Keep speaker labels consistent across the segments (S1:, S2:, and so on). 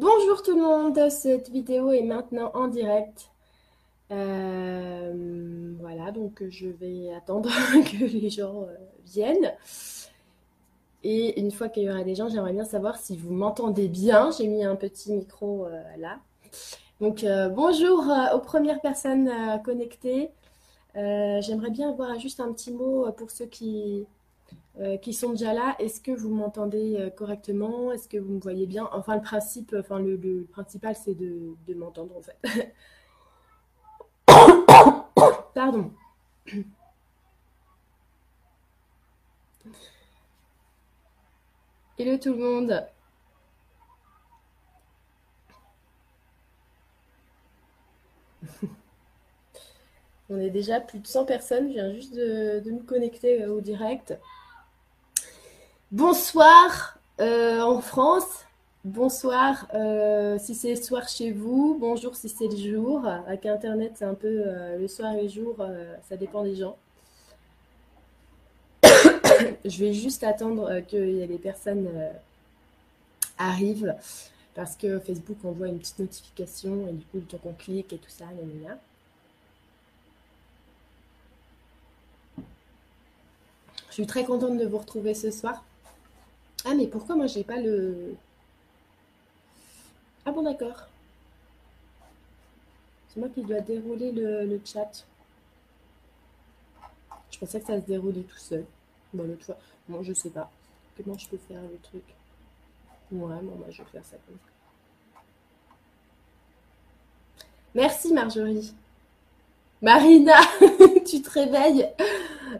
S1: Bonjour tout le monde, cette vidéo est maintenant en direct. Euh, voilà, donc je vais attendre que les gens euh, viennent. Et une fois qu'il y aura des gens, j'aimerais bien savoir si vous m'entendez bien. J'ai mis un petit micro euh, là. Donc bonjour aux premières personnes connectées. j'aimerais bien avoir juste un petit mot pour ceux qui, euh, qui sont déjà là. Est-ce que vous m'entendez euh, correctement? Est-ce que vous me voyez bien? Enfin, le principe, enfin, le, principal, c'est de, m'entendre en fait. Pardon. Hello tout le monde. On est déjà plus de 100 personnes. Je viens juste de, de me connecter euh, au direct. Bonsoir euh, en France. Bonsoir euh, si c'est le soir chez vous. Bonjour si c'est le jour. Avec Internet, c'est un peu euh, le soir et le jour. ça dépend des gens. Je vais juste attendre que les personnes arrivent parce que Facebook envoie une petite notification et du coup, le temps qu'on clique et tout ça, là, Je suis très contente de vous retrouver ce soir. Ah, mais pourquoi moi j'ai pas le. Ah bon, d'accord. C'est moi qui dois dérouler le, chat. Je pensais que ça se déroulait tout seul. Bon, l'autre fois. Bon, je sais pas. Comment je peux faire le truc? Ouais, bon, moi je vais faire ça comme ça. Merci Marjorie. Marina, tu te réveilles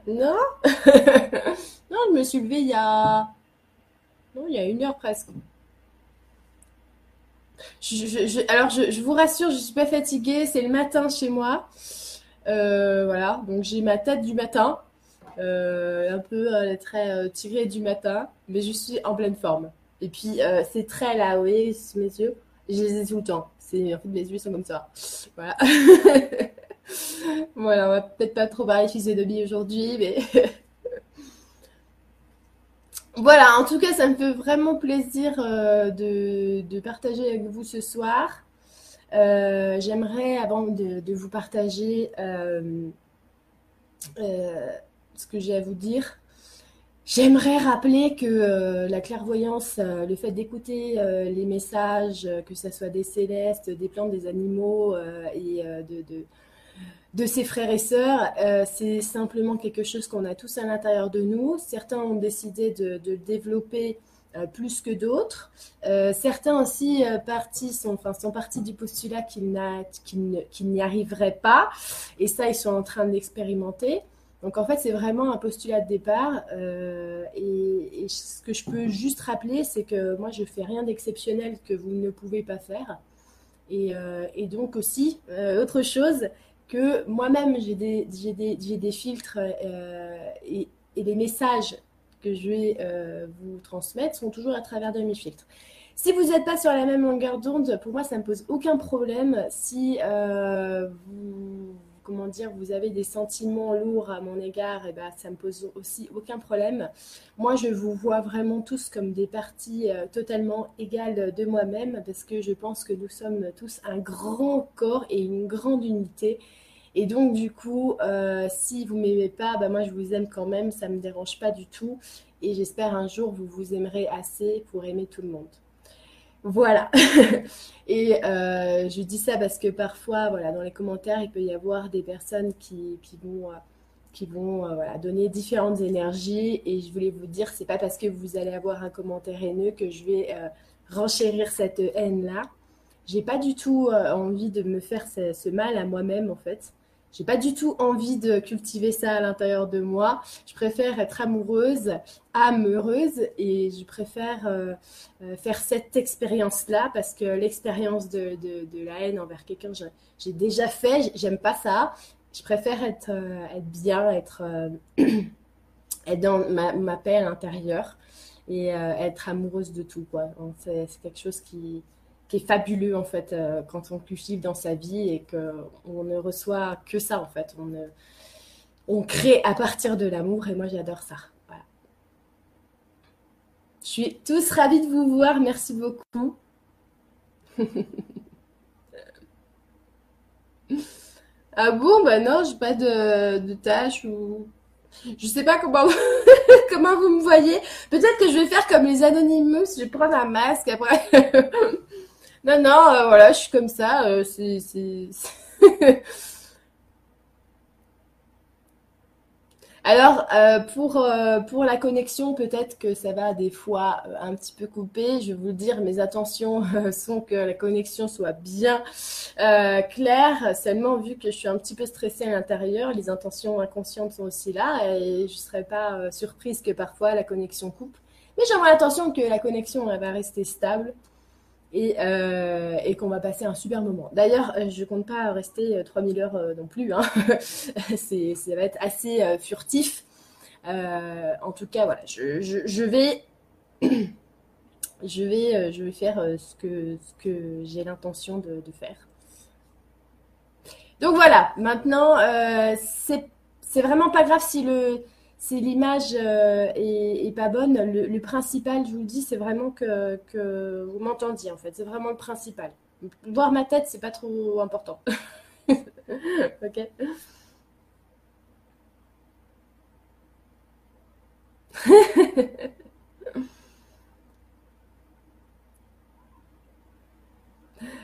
S1: Non? Non, je me suis levée il y a non, il y a une heure presque. alors, je, vous rassure, je ne suis pas fatiguée. C'est le matin chez moi. Euh, voilà, donc j'ai ma tête du matin. Euh, un peu euh, très tirée du matin. Mais je suis en pleine forme. Et puis, c'est très là, vous voyez, mes yeux. Je les ai tout le temps. En fait, mes yeux sont comme ça. Voilà. voilà, on va peut-être pas trop parler de billes aujourd'hui, mais Voilà, en tout cas, ça me fait vraiment plaisir euh, de, partager avec vous ce soir. Euh, j'aimerais, avant de, vous partager euh, ce que j'ai à vous dire, j'aimerais rappeler que la clairvoyance, le fait d'écouter les messages, que ce soit des célestes, des plantes, des animaux et de de ses frères et sœurs, euh, c'est simplement quelque chose qu'on a tous à l'intérieur de nous. Certains ont décidé de, le développer euh, plus que d'autres. Euh, certains aussi partis sont, enfin, sont partis du postulat qu'ils n'y arriveraient pas. Et ça, ils sont en train de l'expérimenter. Donc en fait, c'est vraiment un postulat de départ. Et, ce que je peux juste rappeler, c'est que moi, je fais rien d'exceptionnel que vous ne pouvez pas faire. Et donc aussi, autre chose, que moi-même, j'ai des, filtres euh, et, et, les messages que je vais euh, vous transmettre sont toujours à travers de mes filtres. Si vous n'êtes pas sur la même longueur d'onde, pour moi, ça ne me pose aucun problème. Si euh, vous, comment dire, vous avez des sentiments lourds à mon égard, eh ben, ça me pose aussi aucun problème. Moi, je vous vois vraiment tous comme des parties totalement égales de moi-même parce que je pense que nous sommes tous un grand corps et une grande unité et donc, du coup, euh, si vous m'aimez pas, bah, moi, je vous aime quand même, ça me dérange pas du tout. Et j'espère un jour vous vous aimerez assez pour aimer tout le monde. Voilà. et euh, je dis ça parce que parfois, voilà, dans les commentaires, il peut y avoir des personnes qui, vont, euh, qui vont voilà, donner différentes énergies. Et je voulais vous dire, c'est pas parce que vous allez avoir un commentaire haineux que je vais renchérir cette haine-là. J'ai pas du tout envie de me faire ce mal à moi-même, en fait. J'ai pas du tout envie de cultiver ça à l'intérieur de moi. Je préfère être amoureuse, amoureuse, et je préfère euh, euh, faire cette expérience-là parce que l'expérience de, la haine envers quelqu'un, j'ai déjà fait. J'aime pas ça. Je préfère être, euh, bien, être, dans ma, ma, paix à l'intérieur et être amoureuse de tout. C'est quelque chose qui, qui est fabuleux en fait euh, quand on cultive dans sa vie et qu'on ne reçoit que ça en fait. On, on crée à partir de l'amour et moi j'adore ça. Je suis tous ravie de vous voir, merci beaucoup. ah bon, bah non, j'ai pas de, tâches ou. Je sais pas comment comment vous me voyez. Peut-être que je vais faire comme les Anonymous, je vais prendre un masque après. non, non, euh, voilà, je suis comme ça. Euh, c'est, Alors, euh, pour, la connexion, peut-être que ça va des fois un petit peu couper. Je vais vous le dire, mes intentions sont que la connexion soit bien claire. Seulement, vu que je suis un petit peu stressée à l'intérieur, les intentions inconscientes sont aussi là et je ne serais pas surprise que parfois la connexion coupe. Mais j'aimerais l'attention que la connexion va rester stable euh, et, qu'on va passer un super moment. D'ailleurs, euh, je compte pas rester 3000 euh, heures non plus. Hein. ça va être assez furtif. en tout cas, voilà, je, vais, je vais, je vais faire ce que, j'ai l'intention de, faire. Donc voilà, maintenant, c'est vraiment pas grave si le si l'image euh, est, pas bonne, le, principal, je vous le dis, c'est vraiment que, vous m'entendiez en fait. C'est vraiment le principal. Voir ma tête, c'est pas trop important. ok.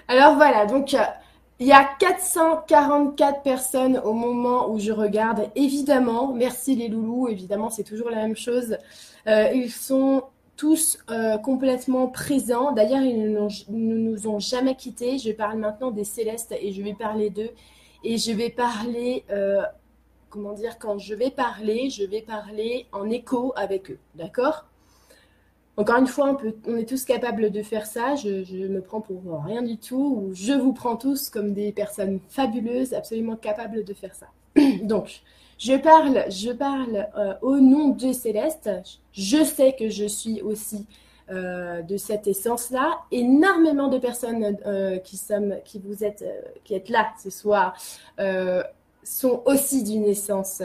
S1: Alors voilà, donc euh, il y a 444 personnes au moment où je regarde. Évidemment, merci les loulous, évidemment, c'est toujours la même chose. Euh, ils sont tous euh, complètement présents. D'ailleurs, ils ne nous ont jamais quittés. Je parle maintenant des célestes et je vais parler d'eux. Et je vais parler, euh, comment dire, quand je vais parler, je vais parler en écho avec eux. D'accord? Encore une fois, on, est tous capables de faire ça. Je, me prends pour rien du tout, ou je vous prends tous comme des personnes fabuleuses, absolument capables de faire ça. Donc, je parle, je parle euh, au nom de Céleste. Je sais que je suis aussi euh, de cette essence-là. Énormément de personnes euh, qui, sommes, qui vous êtes, qui êtes là ce soir sont aussi d'une essence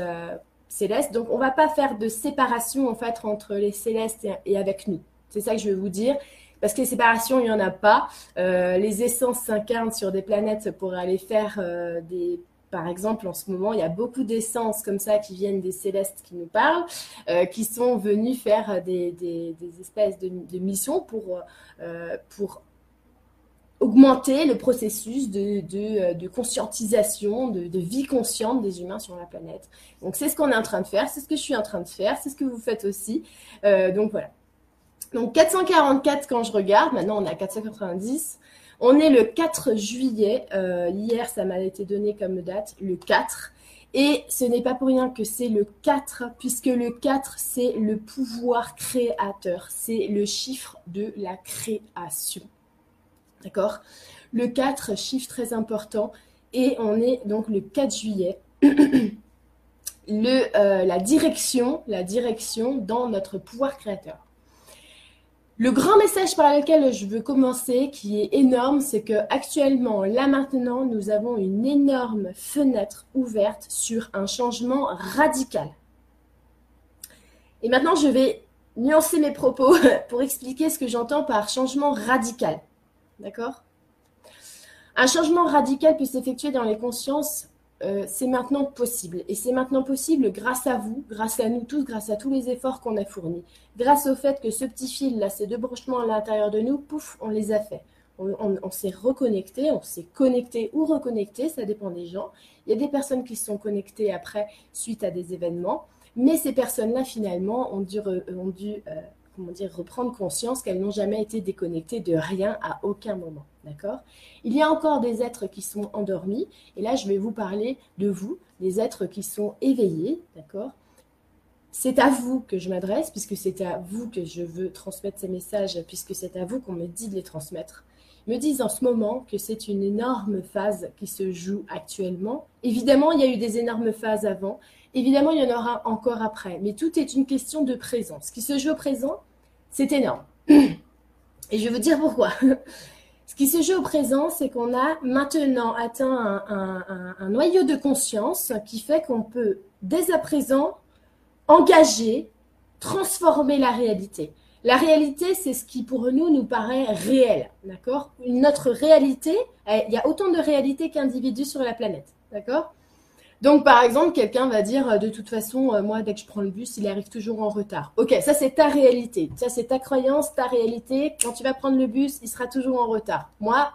S1: céleste. Donc, on va pas faire de séparation en fait entre les célestes et, avec nous. C'est ça que je veux vous dire. Parce que les séparations, il n'y en a pas. Euh, les essences s'incarnent sur des planètes pour aller faire euh, des par exemple, en ce moment, il y a beaucoup d'essences comme ça qui viennent des célestes qui nous parlent, euh, qui sont venus faire des, des, espèces de, de, missions pour, pour augmenter le processus de, de conscientisation, de, de, vie consciente des humains sur la planète. Donc c'est ce qu'on est en train de faire, c'est ce que je suis en train de faire, c'est ce que vous faites aussi. Euh, donc voilà. Donc 444 quand je regarde, maintenant on est à 490. On est le 4 juillet. Euh, hier, ça m'a été donné comme date, le 4. Et ce n'est pas pour rien que c'est le 4, puisque le 4, c'est le pouvoir créateur. C'est le chiffre de la création. D'accord? Le 4, chiffre très important. Et on est donc le 4 juillet. le, euh, la direction, la direction dans notre pouvoir créateur. Le grand message par lequel je veux commencer, qui est énorme, c'est que actuellement, là maintenant, nous avons une énorme fenêtre ouverte sur un changement radical. Et maintenant, je vais nuancer mes propos pour expliquer ce que j'entends par changement radical. D'accord? Un changement radical peut s'effectuer dans les consciences, euh, c'est maintenant possible. Et c'est maintenant possible grâce à vous, grâce à nous tous, grâce à tous les efforts qu'on a fournis. Grâce au fait que ce petit fil, là, ces deux branchements à l'intérieur de nous, pouf, on les a fait. On, s'est reconnecté, on s'est connecté ou reconnecté, ça dépend des gens. Il y a des personnes qui se sont connectées après suite à des événements, mais ces personnes-là, finalement, ont dû, ont dû euh, comment dire, reprendre conscience qu'elles n'ont jamais été déconnectées de rien à aucun moment. D'accord? Il y a encore des êtres qui sont endormis, et là je vais vous parler de vous, des êtres qui sont éveillés, d'accord? C'est à vous que je m'adresse, puisque c'est à vous que je veux transmettre ces messages, puisque c'est à vous qu'on me dit de les transmettre. Ils me disent en ce moment que c'est une énorme phase qui se joue actuellement. Évidemment, il y a eu des énormes phases avant, Évidemment, il y en aura encore après, mais tout est une question de présence. Ce qui se joue au présent, c'est énorme. Et je vais vous dire pourquoi. Ce qui se joue au présent, c'est qu'on a maintenant atteint un, noyau de conscience qui fait qu'on peut, dès à présent, engager, transformer la réalité. La réalité, c'est ce qui pour nous nous paraît réel, d'accord? Notre réalité, il y a autant de réalité qu'individus sur la planète, d'accord? Donc, par exemple, quelqu'un va dire, euh, de toute façon, euh, moi, dès que je prends le bus, il arrive toujours en retard. Ok, ça c'est ta réalité, ça c'est ta croyance, ta réalité. Quand tu vas prendre le bus, il sera toujours en retard. Moi,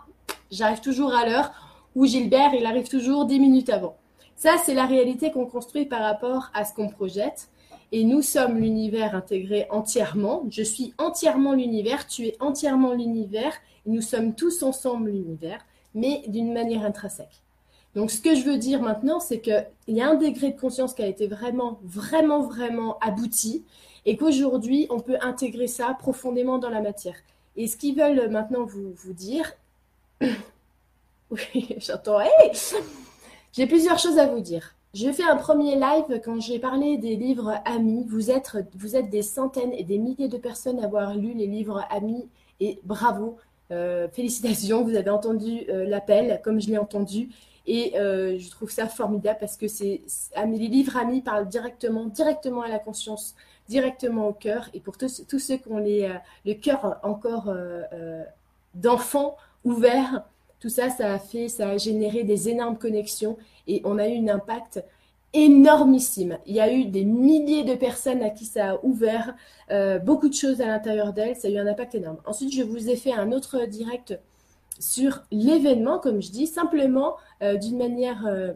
S1: j'arrive toujours à l'heure, ou Gilbert, il arrive toujours dix minutes avant. Ça, c'est la réalité qu'on construit par rapport à ce qu'on projette. Et nous sommes l'univers intégré entièrement. Je suis entièrement l'univers, tu es entièrement l'univers. Nous sommes tous ensemble l'univers, mais d'une manière intrinsèque. Donc, ce que je veux dire maintenant, c'est qu'il y a un degré de conscience qui a été vraiment, vraiment, vraiment abouti et qu'aujourd'hui, on peut intégrer ça profondément dans la matière. Et ce qu'ils veulent maintenant vous, dire, oui, j'entends, j'ai plusieurs choses à vous dire. J'ai fait un premier live quand j'ai parlé des livres Amis. Vous êtes, vous êtes des centaines et des milliers de personnes à avoir lu les livres Amis et bravo, euh, félicitations, vous avez entendu euh, l'appel comme je l'ai entendu. Et euh, je trouve ça formidable parce que c'est les livres amis parlent directement, directement à la conscience, directement au cœur. Et pour tous, tous ceux qui ont les, le cœur encore d'enfants ouverts, tout ça, ça a fait, ça a généré des énormes connexions et on a eu un impact énormissime. Il y a eu des milliers de personnes à qui ça a ouvert euh, beaucoup de choses à l'intérieur d'elles. Ça a eu un impact énorme. Ensuite, je vous ai fait un autre direct sur l'événement, comme je dis, simplement euh, d'une manière euh,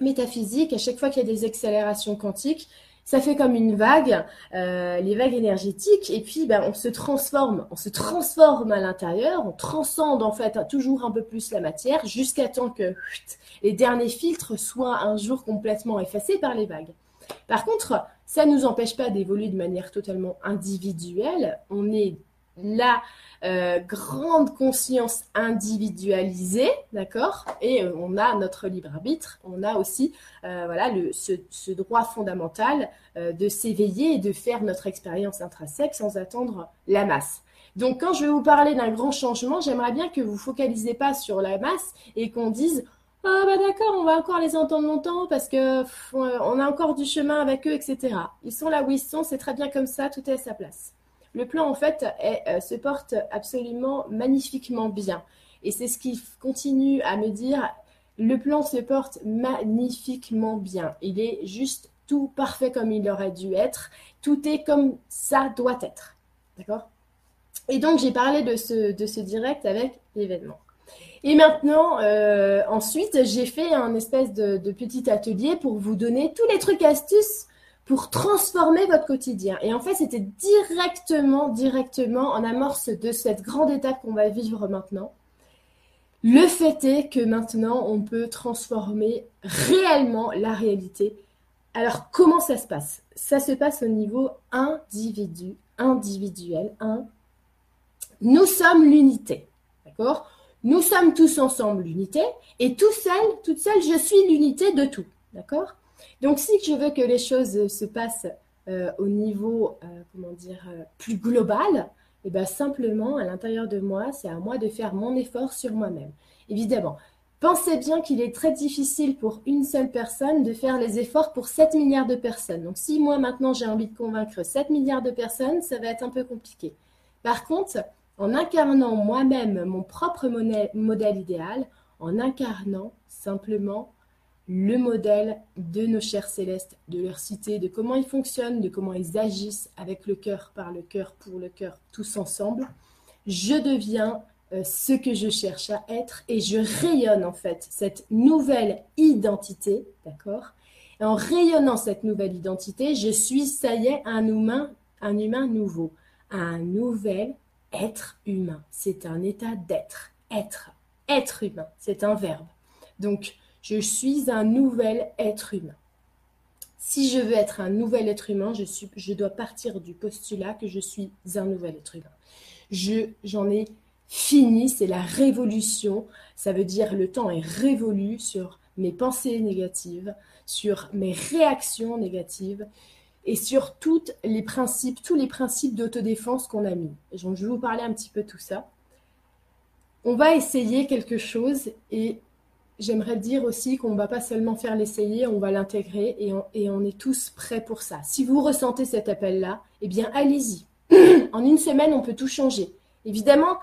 S1: métaphysique. À chaque fois qu'il y a des accélérations quantiques, ça fait comme une vague, euh, les vagues énergétiques, et puis ben, on se transforme, on se transforme à l'intérieur, on transcende en fait toujours un peu plus la matière, jusqu'à temps que les derniers filtres soient un jour complètement effacés par les vagues. Par contre, ça ne nous empêche pas d'évoluer de manière totalement individuelle. On est la euh, grande conscience individualisée, d'accord? Et euh, on a notre libre arbitre, on a aussi euh, voilà ce, droit fondamental de s'éveiller et de faire notre expérience intrinsèque sans attendre la masse. Donc quand je vais vous parler d'un grand changement, j'aimerais bien que vous focalisez pas sur la masse et qu'on dise ah bah d'accord, on va encore les entendre longtemps parce que on a encore du chemin avec eux, etc. Ils sont là où ils sont, c'est très bien comme ça, tout est à sa place le plan en fait euh, se porte absolument magnifiquement bien. Et c'est ce qui continue à me dire, le plan se porte magnifiquement bien. Il est juste tout parfait comme il aurait dû être. Tout est comme ça doit être. D'accord? Et donc j'ai parlé de ce, direct avec l'événement. Et maintenant, euh, ensuite, j'ai fait un espèce de, de, petit atelier pour vous donner tous les trucs astuces pour transformer votre quotidien. Et en fait, c'était directement, directement en amorce de cette grande étape qu'on va vivre maintenant. Le fait est que maintenant, on peut transformer réellement la réalité. Alors, comment ça se passe? Ça se passe au niveau individu, individuel. Un. Nous sommes l'unité. D'accord? Nous sommes tous ensemble l'unité. Et tout seul, toute seule, je suis l'unité de tout. D'accord? Donc, si je veux que les choses se passent euh, au niveau, euh, comment dire, euh, plus global, et eh bien simplement, à l'intérieur de moi, c'est à moi de faire mon effort sur moi-même. Évidemment, pensez bien qu'il est très difficile pour une seule personne de faire les efforts pour 7 milliards de personnes. Donc, si moi maintenant j'ai envie de convaincre 7 milliards de personnes, ça va être un peu compliqué. Par contre, en incarnant moi-même mon propre modèle idéal, en incarnant simplement le modèle de nos chers célestes, de leur cité, de comment ils fonctionnent, de comment ils agissent avec le cœur, par le cœur, pour le cœur, tous ensemble, je deviens euh, ce que je cherche à être et je rayonne en fait cette nouvelle identité, d'accord? Et en rayonnant cette nouvelle identité, je suis, ça y est, un humain, un humain nouveau, un nouvel être humain. C'est un état d'être, être, être humain, c'est un verbe. Donc, je suis un nouvel être humain. Si je veux être un nouvel être humain, je, dois partir du postulat que je suis un nouvel être humain. Je, j'en ai fini, c'est la révolution. Ça veut dire le temps est révolu sur mes pensées négatives, sur mes réactions négatives et sur tous les principes, tous les principes d'autodéfense qu'on a mis. Je vais vous parler un petit peu de tout ça. On va essayer quelque chose et j'aimerais dire aussi qu'on ne va pas seulement faire l'essayer, on va l'intégrer et on, est tous prêts pour ça. Si vous ressentez cet appel-là, eh bien allez-y. en une semaine, on peut tout changer. Évidemment,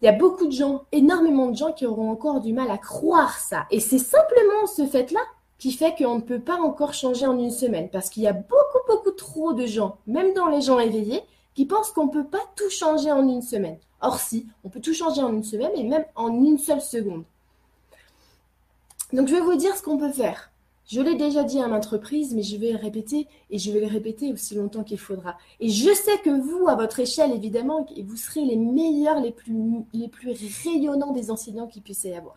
S1: il y a beaucoup de gens, énormément de gens qui auront encore du mal à croire ça. Et c'est simplement ce fait-là qui fait qu'on ne peut pas encore changer en une semaine. Parce qu'il y a beaucoup, beaucoup trop de gens, même dans les gens éveillés, qui pensent qu'on ne peut pas tout changer en une semaine. Or si, on peut tout changer en une semaine et même en une seule seconde. Donc je vais vous dire ce qu'on peut faire. Je l'ai déjà dit à maintes reprises, mais je vais le répéter et je vais le répéter aussi longtemps qu'il faudra. Et je sais que vous, à votre échelle, évidemment, vous serez les meilleurs, les plus, les plus rayonnants des enseignants qu'il puisse y avoir.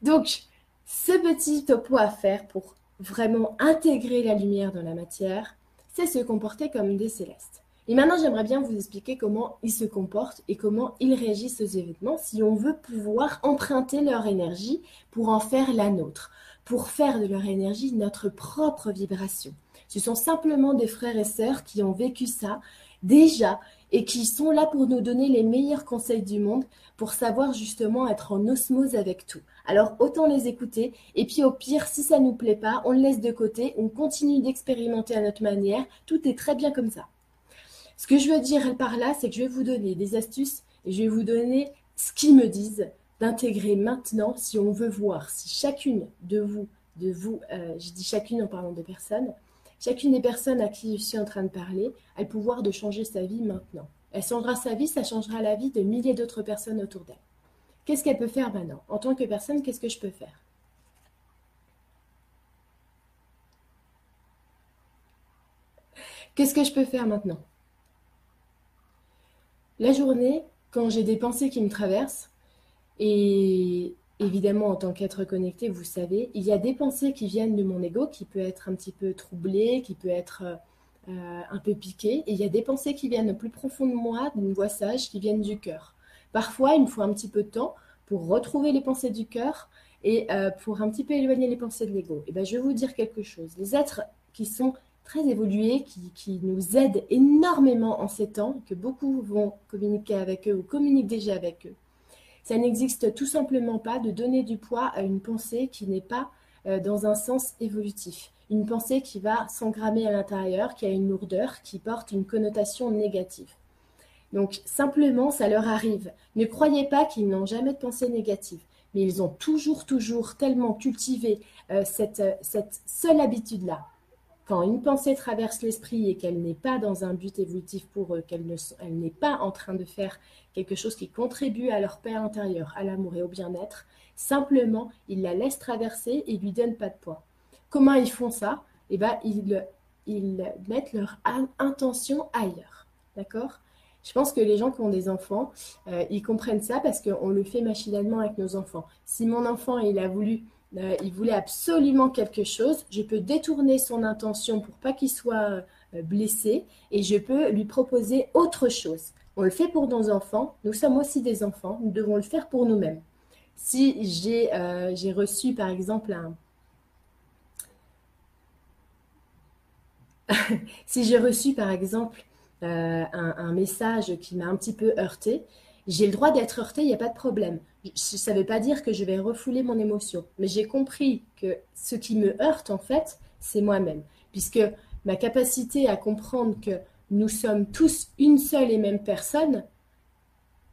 S1: Donc, ce petit topo à faire pour vraiment intégrer la lumière dans la matière, c'est se comporter comme des célestes. Et maintenant, j'aimerais bien vous expliquer comment ils se comportent et comment ils réagissent aux événements si on veut pouvoir emprunter leur énergie pour en faire la nôtre pour faire de leur énergie notre propre vibration. Ce sont simplement des frères et sœurs qui ont vécu ça déjà et qui sont là pour nous donner les meilleurs conseils du monde pour savoir justement être en osmose avec tout. Alors autant les écouter et puis au pire si ça nous plaît pas, on le laisse de côté, on continue d'expérimenter à notre manière, tout est très bien comme ça. Ce que je veux dire par là, c'est que je vais vous donner des astuces et je vais vous donner ce qu'ils me disent d'intégrer maintenant si on veut voir si chacune de vous, de vous, euh, je dis chacune en parlant de personnes, chacune des personnes à qui je suis en train de parler a le pouvoir de changer sa vie maintenant. Elle changera sa vie, ça changera la vie de milliers d'autres personnes autour d'elle. Qu'est-ce qu'elle peut faire maintenant? En tant que personne, qu'est-ce que je peux faire? Qu'est-ce que je peux faire maintenant? La journée, quand j'ai des pensées qui me traversent, et évidemment, en tant qu'être connecté, vous savez, il y a des pensées qui viennent de mon ego, qui peut être un petit peu troublé, qui peut être euh, un peu piqué. Et il y a des pensées qui viennent au plus profond de moi, d'une voix sage, qui viennent du cœur. Parfois, il me faut un petit peu de temps pour retrouver les pensées du cœur et euh, pour un petit peu éloigner les pensées de l'ego. Et ben, je vais vous dire quelque chose. Les êtres qui sont très évolués, qui, nous aident énormément en ces temps, que beaucoup vont communiquer avec eux ou communiquent déjà avec eux, ça n'existe tout simplement pas de donner du poids à une pensée qui n'est pas euh, dans un sens évolutif. Une pensée qui va s'engrammer à l'intérieur, qui a une lourdeur, qui porte une connotation négative. Donc simplement, ça leur arrive. Ne croyez pas qu'ils n'ont jamais de pensée négative, mais ils ont toujours, toujours tellement cultivé euh, cette seule habitude-là quand une pensée traverse l'esprit et qu'elle n'est pas dans un but évolutif pour eux, qu'elle n'est pas en train de faire quelque chose qui contribue à leur paix intérieure, à l'amour et au bien-être, simplement, ils la laissent traverser et lui donnent pas de poids. Comment ils font ça? Eh bien, ils, ils mettent leur intention ailleurs. D'accord? Je pense que les gens qui ont des enfants, euh, ils comprennent ça parce qu'on le fait machinalement avec nos enfants. Si mon enfant, il a voulu euh, il voulait absolument quelque chose, je peux détourner son intention pour pas qu'il soit euh, blessé et je peux lui proposer autre chose. On le fait pour nos enfants, nous sommes aussi des enfants, nous devons le faire pour nous-mêmes. Si j'ai euh, reçu par exemple un... si j'ai reçu par exemple un, message qui m'a un petit peu heurté, j'ai le droit d'être heurté, il n'y a pas de problème. Ça ne veut pas dire que je vais refouler mon émotion, mais j'ai compris que ce qui me heurte, en fait, c'est moi-même. Puisque ma capacité à comprendre que nous sommes tous une seule et même personne,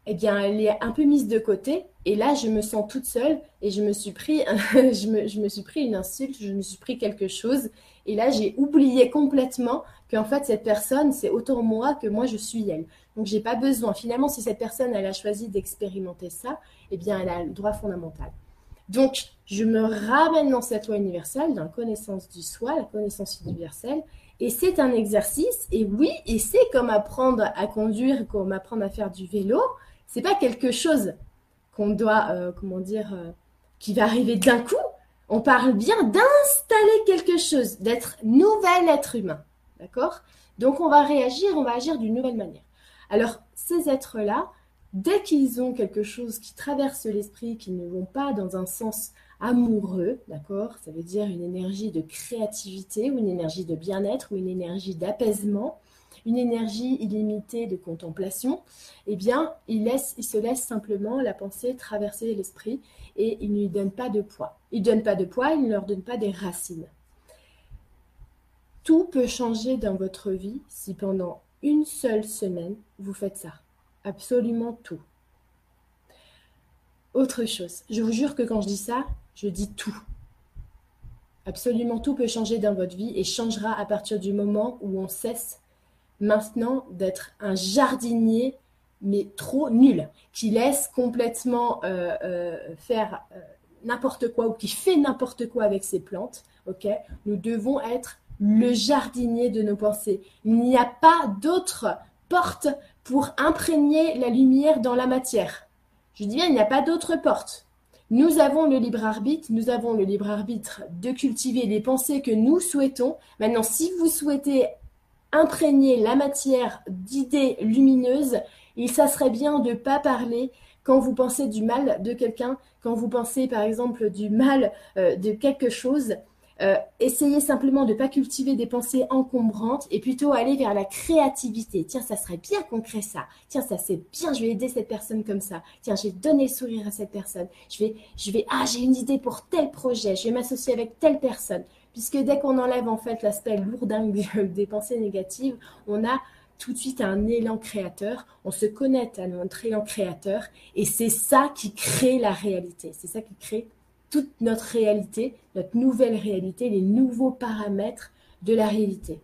S1: eh bien, elle est un peu mise de côté. Et là, je me sens toute seule et je me suis pris, je, me, je me suis pris une insulte, je me suis pris quelque chose. Et là, j'ai oublié complètement qu'en fait, cette personne, c'est autant moi que moi, je suis elle. Donc, j'ai pas besoin. Finalement, si cette personne, elle a choisi d'expérimenter ça, eh bien, elle a le droit fondamental. Donc, je me ramène dans cette loi universelle, dans la connaissance du soi, la connaissance universelle. Et c'est un exercice, et oui, et c'est comme apprendre à conduire, comme apprendre à faire du vélo. C'est pas quelque chose qu'on doit, euh, comment dire, euh, qui va arriver d'un coup. On parle bien d'installer quelque chose, d'être nouvel être humain. D'accord? Donc, on va réagir, on va agir d'une nouvelle manière. Alors, ces êtres-là, dès qu'ils ont quelque chose qui traverse l'esprit, qui ne vont pas dans un sens amoureux, d'accord? Ça veut dire une énergie de créativité ou une énergie de bien-être ou une énergie d'apaisement, une énergie illimitée de contemplation, eh bien, ils se laissent simplement la pensée traverser l'esprit et ils ne lui donnent pas de poids. Ils ne donnent pas de poids, ils ne leur donnent pas des racines. Tout peut changer dans votre vie si pendant une seule semaine, vous faites ça. Absolument tout. Autre chose, je vous jure que quand je dis ça, je dis tout. Absolument tout peut changer dans votre vie et changera à partir du moment où on cesse maintenant d'être un jardinier, mais trop nul, qui laisse complètement euh, euh, faire euh, n'importe quoi ou qui fait n'importe quoi avec ses plantes. Ok, nous devons être le jardinier de nos pensées. Il n'y a pas d'autre porte pour imprégner la lumière dans la matière. Je dis bien, il n'y a pas d'autre porte. Nous avons le libre arbitre, nous avons le libre arbitre de cultiver les pensées que nous souhaitons. Maintenant, si vous souhaitez imprégner la matière d'idées lumineuses, il serait bien de ne pas parler quand vous pensez du mal de quelqu'un, quand vous pensez par exemple du mal euh, de quelque chose. Euh, essayez simplement de ne pas cultiver des pensées encombrantes et plutôt aller vers la créativité. Tiens, ça serait bien qu'on crée ça. Tiens, ça c'est bien, je vais aider cette personne comme ça. Tiens, je vais donner le sourire à cette personne. Je vais, je vais, ah, j'ai une idée pour tel projet. Je vais m'associer avec telle personne. Puisque dès qu'on enlève en fait l'aspect lourdingue des pensées négatives, on a tout de suite un élan créateur, on se connecte à notre élan créateur et c'est ça qui crée la réalité, c'est ça qui crée toute notre réalité, notre nouvelle réalité, les nouveaux paramètres de la réalité.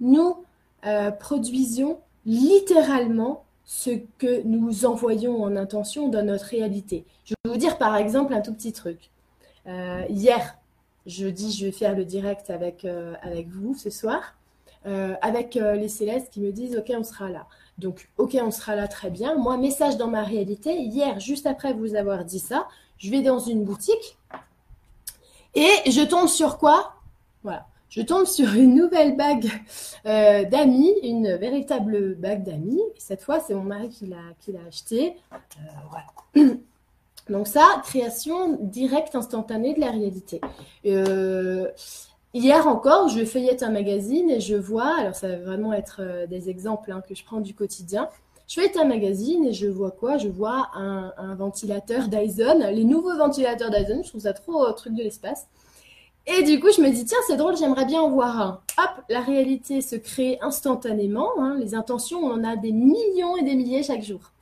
S1: Nous euh, produisons littéralement ce que nous envoyons en intention dans notre réalité. Je vais vous dire par exemple un tout petit truc. Euh, hier, je dis je vais faire le direct avec, euh, avec vous ce soir. Avec les célestes qui me disent OK, on sera là. Donc, OK, on sera là très bien. Moi, message dans ma réalité. Hier, juste après vous avoir dit ça, je vais dans une boutique et je tombe sur quoi? Voilà. Je tombe sur une nouvelle bague euh, d'amis, une véritable bague d'amis. Cette fois, c'est mon mari qui l'a, qui l'a acheté. voilà. Donc ça, création directe, instantanée de la réalité. Euh, Hier encore, je feuillette un magazine et je vois, alors ça va vraiment être euh, des exemples hein, que je prends du quotidien. Je feuillette un magazine et je vois quoi? Je vois un, ventilateur Dyson, les nouveaux ventilateurs Dyson, je trouve ça trop euh, truc de l'espace. Et du coup, je me dis, tiens, c'est drôle, j'aimerais bien en voir un. Hop, la réalité se crée instantanément. Hein. les intentions, on en a des millions et des milliers chaque jour.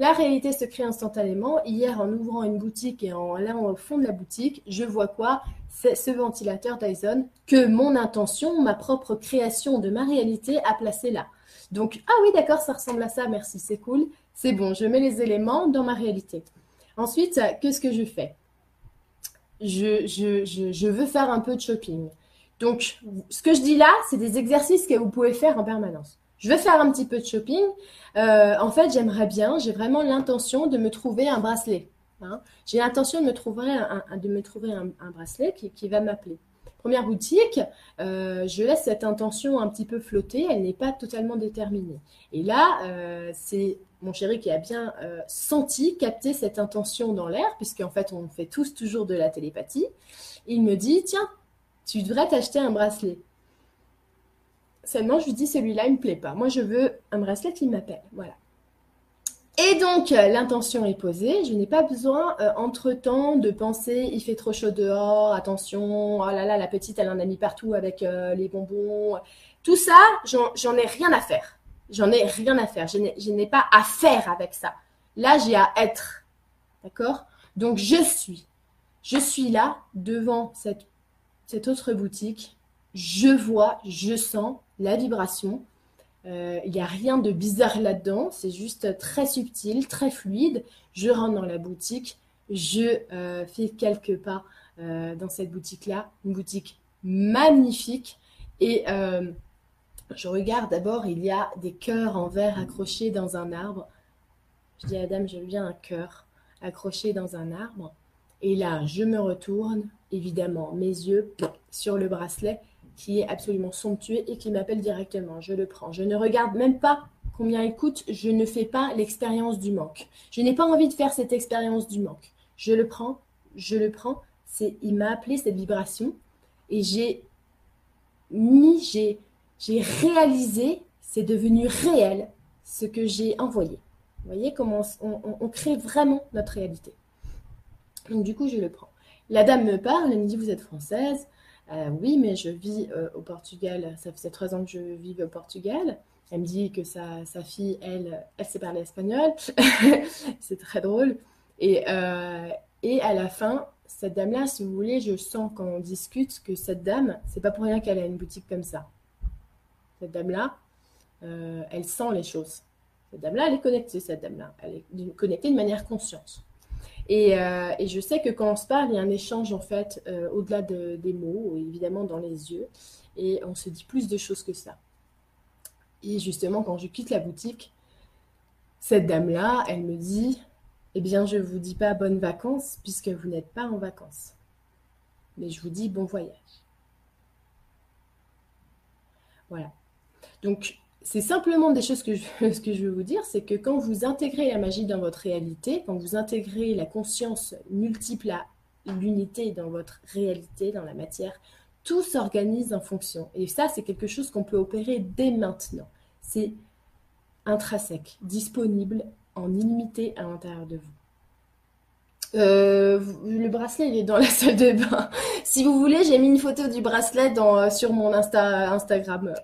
S1: La réalité se crée instantanément. Hier, en ouvrant une boutique et en allant au fond de la boutique, je vois quoi? C'est ce ventilateur Dyson que mon intention, ma propre création de ma réalité a placé là. Donc, ah oui, d'accord, ça ressemble à ça, merci, c'est cool. C'est bon, je mets les éléments dans ma réalité. Ensuite, qu'est-ce que je fais? Je, je, veux faire un peu de shopping. Donc, ce que je dis là, c'est des exercices que vous pouvez faire en permanence je veux faire un petit peu de shopping. Euh, en fait, j'aimerais bien, j'ai vraiment l'intention de me trouver un bracelet. Hein. J'ai l'intention de me trouver un, de me trouver un, bracelet qui, va m'appeler. Première boutique, euh, je laisse cette intention un petit peu flotter, elle n'est pas totalement déterminée. Et là, euh, c'est mon chéri qui a bien senti, capté cette intention dans l'air, puisqu'en fait, on fait tous toujours de la télépathie. Il me dit, tiens, tu devrais t'acheter un bracelet. Seulement, je lui dis celui-là, il me plaît pas. Moi, je veux un bracelet qui m'appelle. Voilà. Et donc, euh, l'intention est posée. Je n'ai pas besoin, euh, entre-temps, de penser il fait trop chaud dehors, attention, oh là là, la petite, elle en a mis partout avec euh, les bonbons. Tout ça, j'en ai rien à faire. J'en ai rien à faire. Je n'ai pas à faire avec ça. Là, j'ai à être. D'accord? Donc, je suis. Je suis là, devant cette, cette autre boutique. Je vois, je sens, la vibration. Euh, il n'y a rien de bizarre là-dedans, c'est juste très subtil, très fluide. Je rentre dans la boutique, je euh, fais quelques pas euh, dans cette boutique-là, une boutique magnifique. Et je regarde d'abord, il y a des cœurs en verre accrochés dans un arbre. Je dis à la dame, je viens un cœur accroché dans un arbre. Et là, je me retourne, évidemment, mes yeux sur le bracelet qui est absolument somptueux et qui m'appelle directement. Je le prends. Je ne regarde même pas combien il coûte. Je ne fais pas l'expérience du manque. Je n'ai pas envie de faire cette expérience du manque. Je le prends. Je le prends. C'est, il m'a appelé cette vibration et j'ai mis, j'ai, j'ai réalisé, c'est devenu réel ce que j'ai envoyé. Vous voyez comment on, on crée vraiment notre réalité. Donc du coup, je le prends. La dame me parle, elle me dit, vous êtes française, euh, oui, mais je vis euh, au Portugal. Ça faisait trois ans que je vivais au Portugal. Elle me dit que sa, fille, elle, elle sait parler espagnol. c'est très drôle. Et, euh, et à la fin, cette dame-là, si vous voulez, je sens quand on discute que cette dame, c'est pas pour rien qu'elle a une boutique comme ça. Cette dame-là, elle sent les choses. Cette dame-là, elle est connectée, cette dame-là. Elle est connectée de manière consciente. Et, euh, et, je sais que quand on se parle, il y a un échange en fait euh, au-delà de, des mots, évidemment dans les yeux, et on se dit plus de choses que ça. Et justement, quand je quitte la boutique, cette dame-là, elle me dit Eh bien, je ne vous dis pas bonnes vacances puisque vous n'êtes pas en vacances. Mais je vous dis bon voyage. Voilà. Donc, c'est simplement des choses que je, ce que je veux vous dire, c'est que quand vous intégrez la magie dans votre réalité, quand vous intégrez la conscience multiple à l'unité dans votre réalité, dans la matière, tout s'organise en fonction. Et ça, c'est quelque chose qu'on peut opérer dès maintenant. C'est intrinsèque, disponible en illimité à l'intérieur de vous. Euh, le bracelet, il est dans la salle de bain. si vous voulez, j'ai mis une photo du bracelet dans, sur mon Insta, Instagram.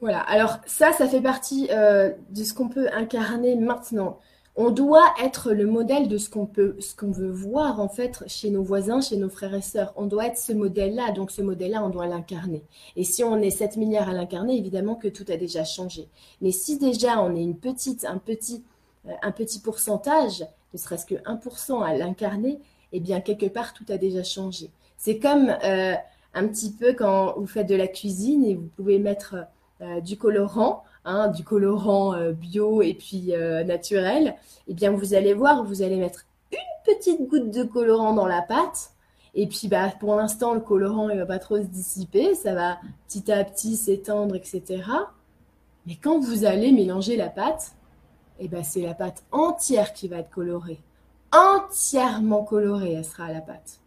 S1: Voilà, alors ça, ça fait partie euh, de ce qu'on peut incarner maintenant. On doit être le modèle de ce qu'on peut, ce qu'on veut voir en fait chez nos voisins, chez nos frères et sœurs. On doit être ce modèle-là, donc ce modèle-là, on doit l'incarner. Et si on est 7 milliards à l'incarner, évidemment que tout a déjà changé. Mais si déjà on est une petite, un petit, euh, un petit pourcentage, ne serait-ce que 1% à l'incarner, eh bien quelque part tout a déjà changé. C'est comme euh, un petit peu quand vous faites de la cuisine et vous pouvez mettre du colorant, hein, du colorant euh, bio et puis euh, naturel, eh bien vous allez voir, vous allez mettre une petite goutte de colorant dans la pâte. Et puis bah, pour l'instant, le colorant il va pas trop se dissiper, ça va petit à petit s'étendre, etc. Mais quand vous allez mélanger la pâte, eh ben, c'est la pâte entière qui va être colorée. Entièrement colorée, elle sera la pâte.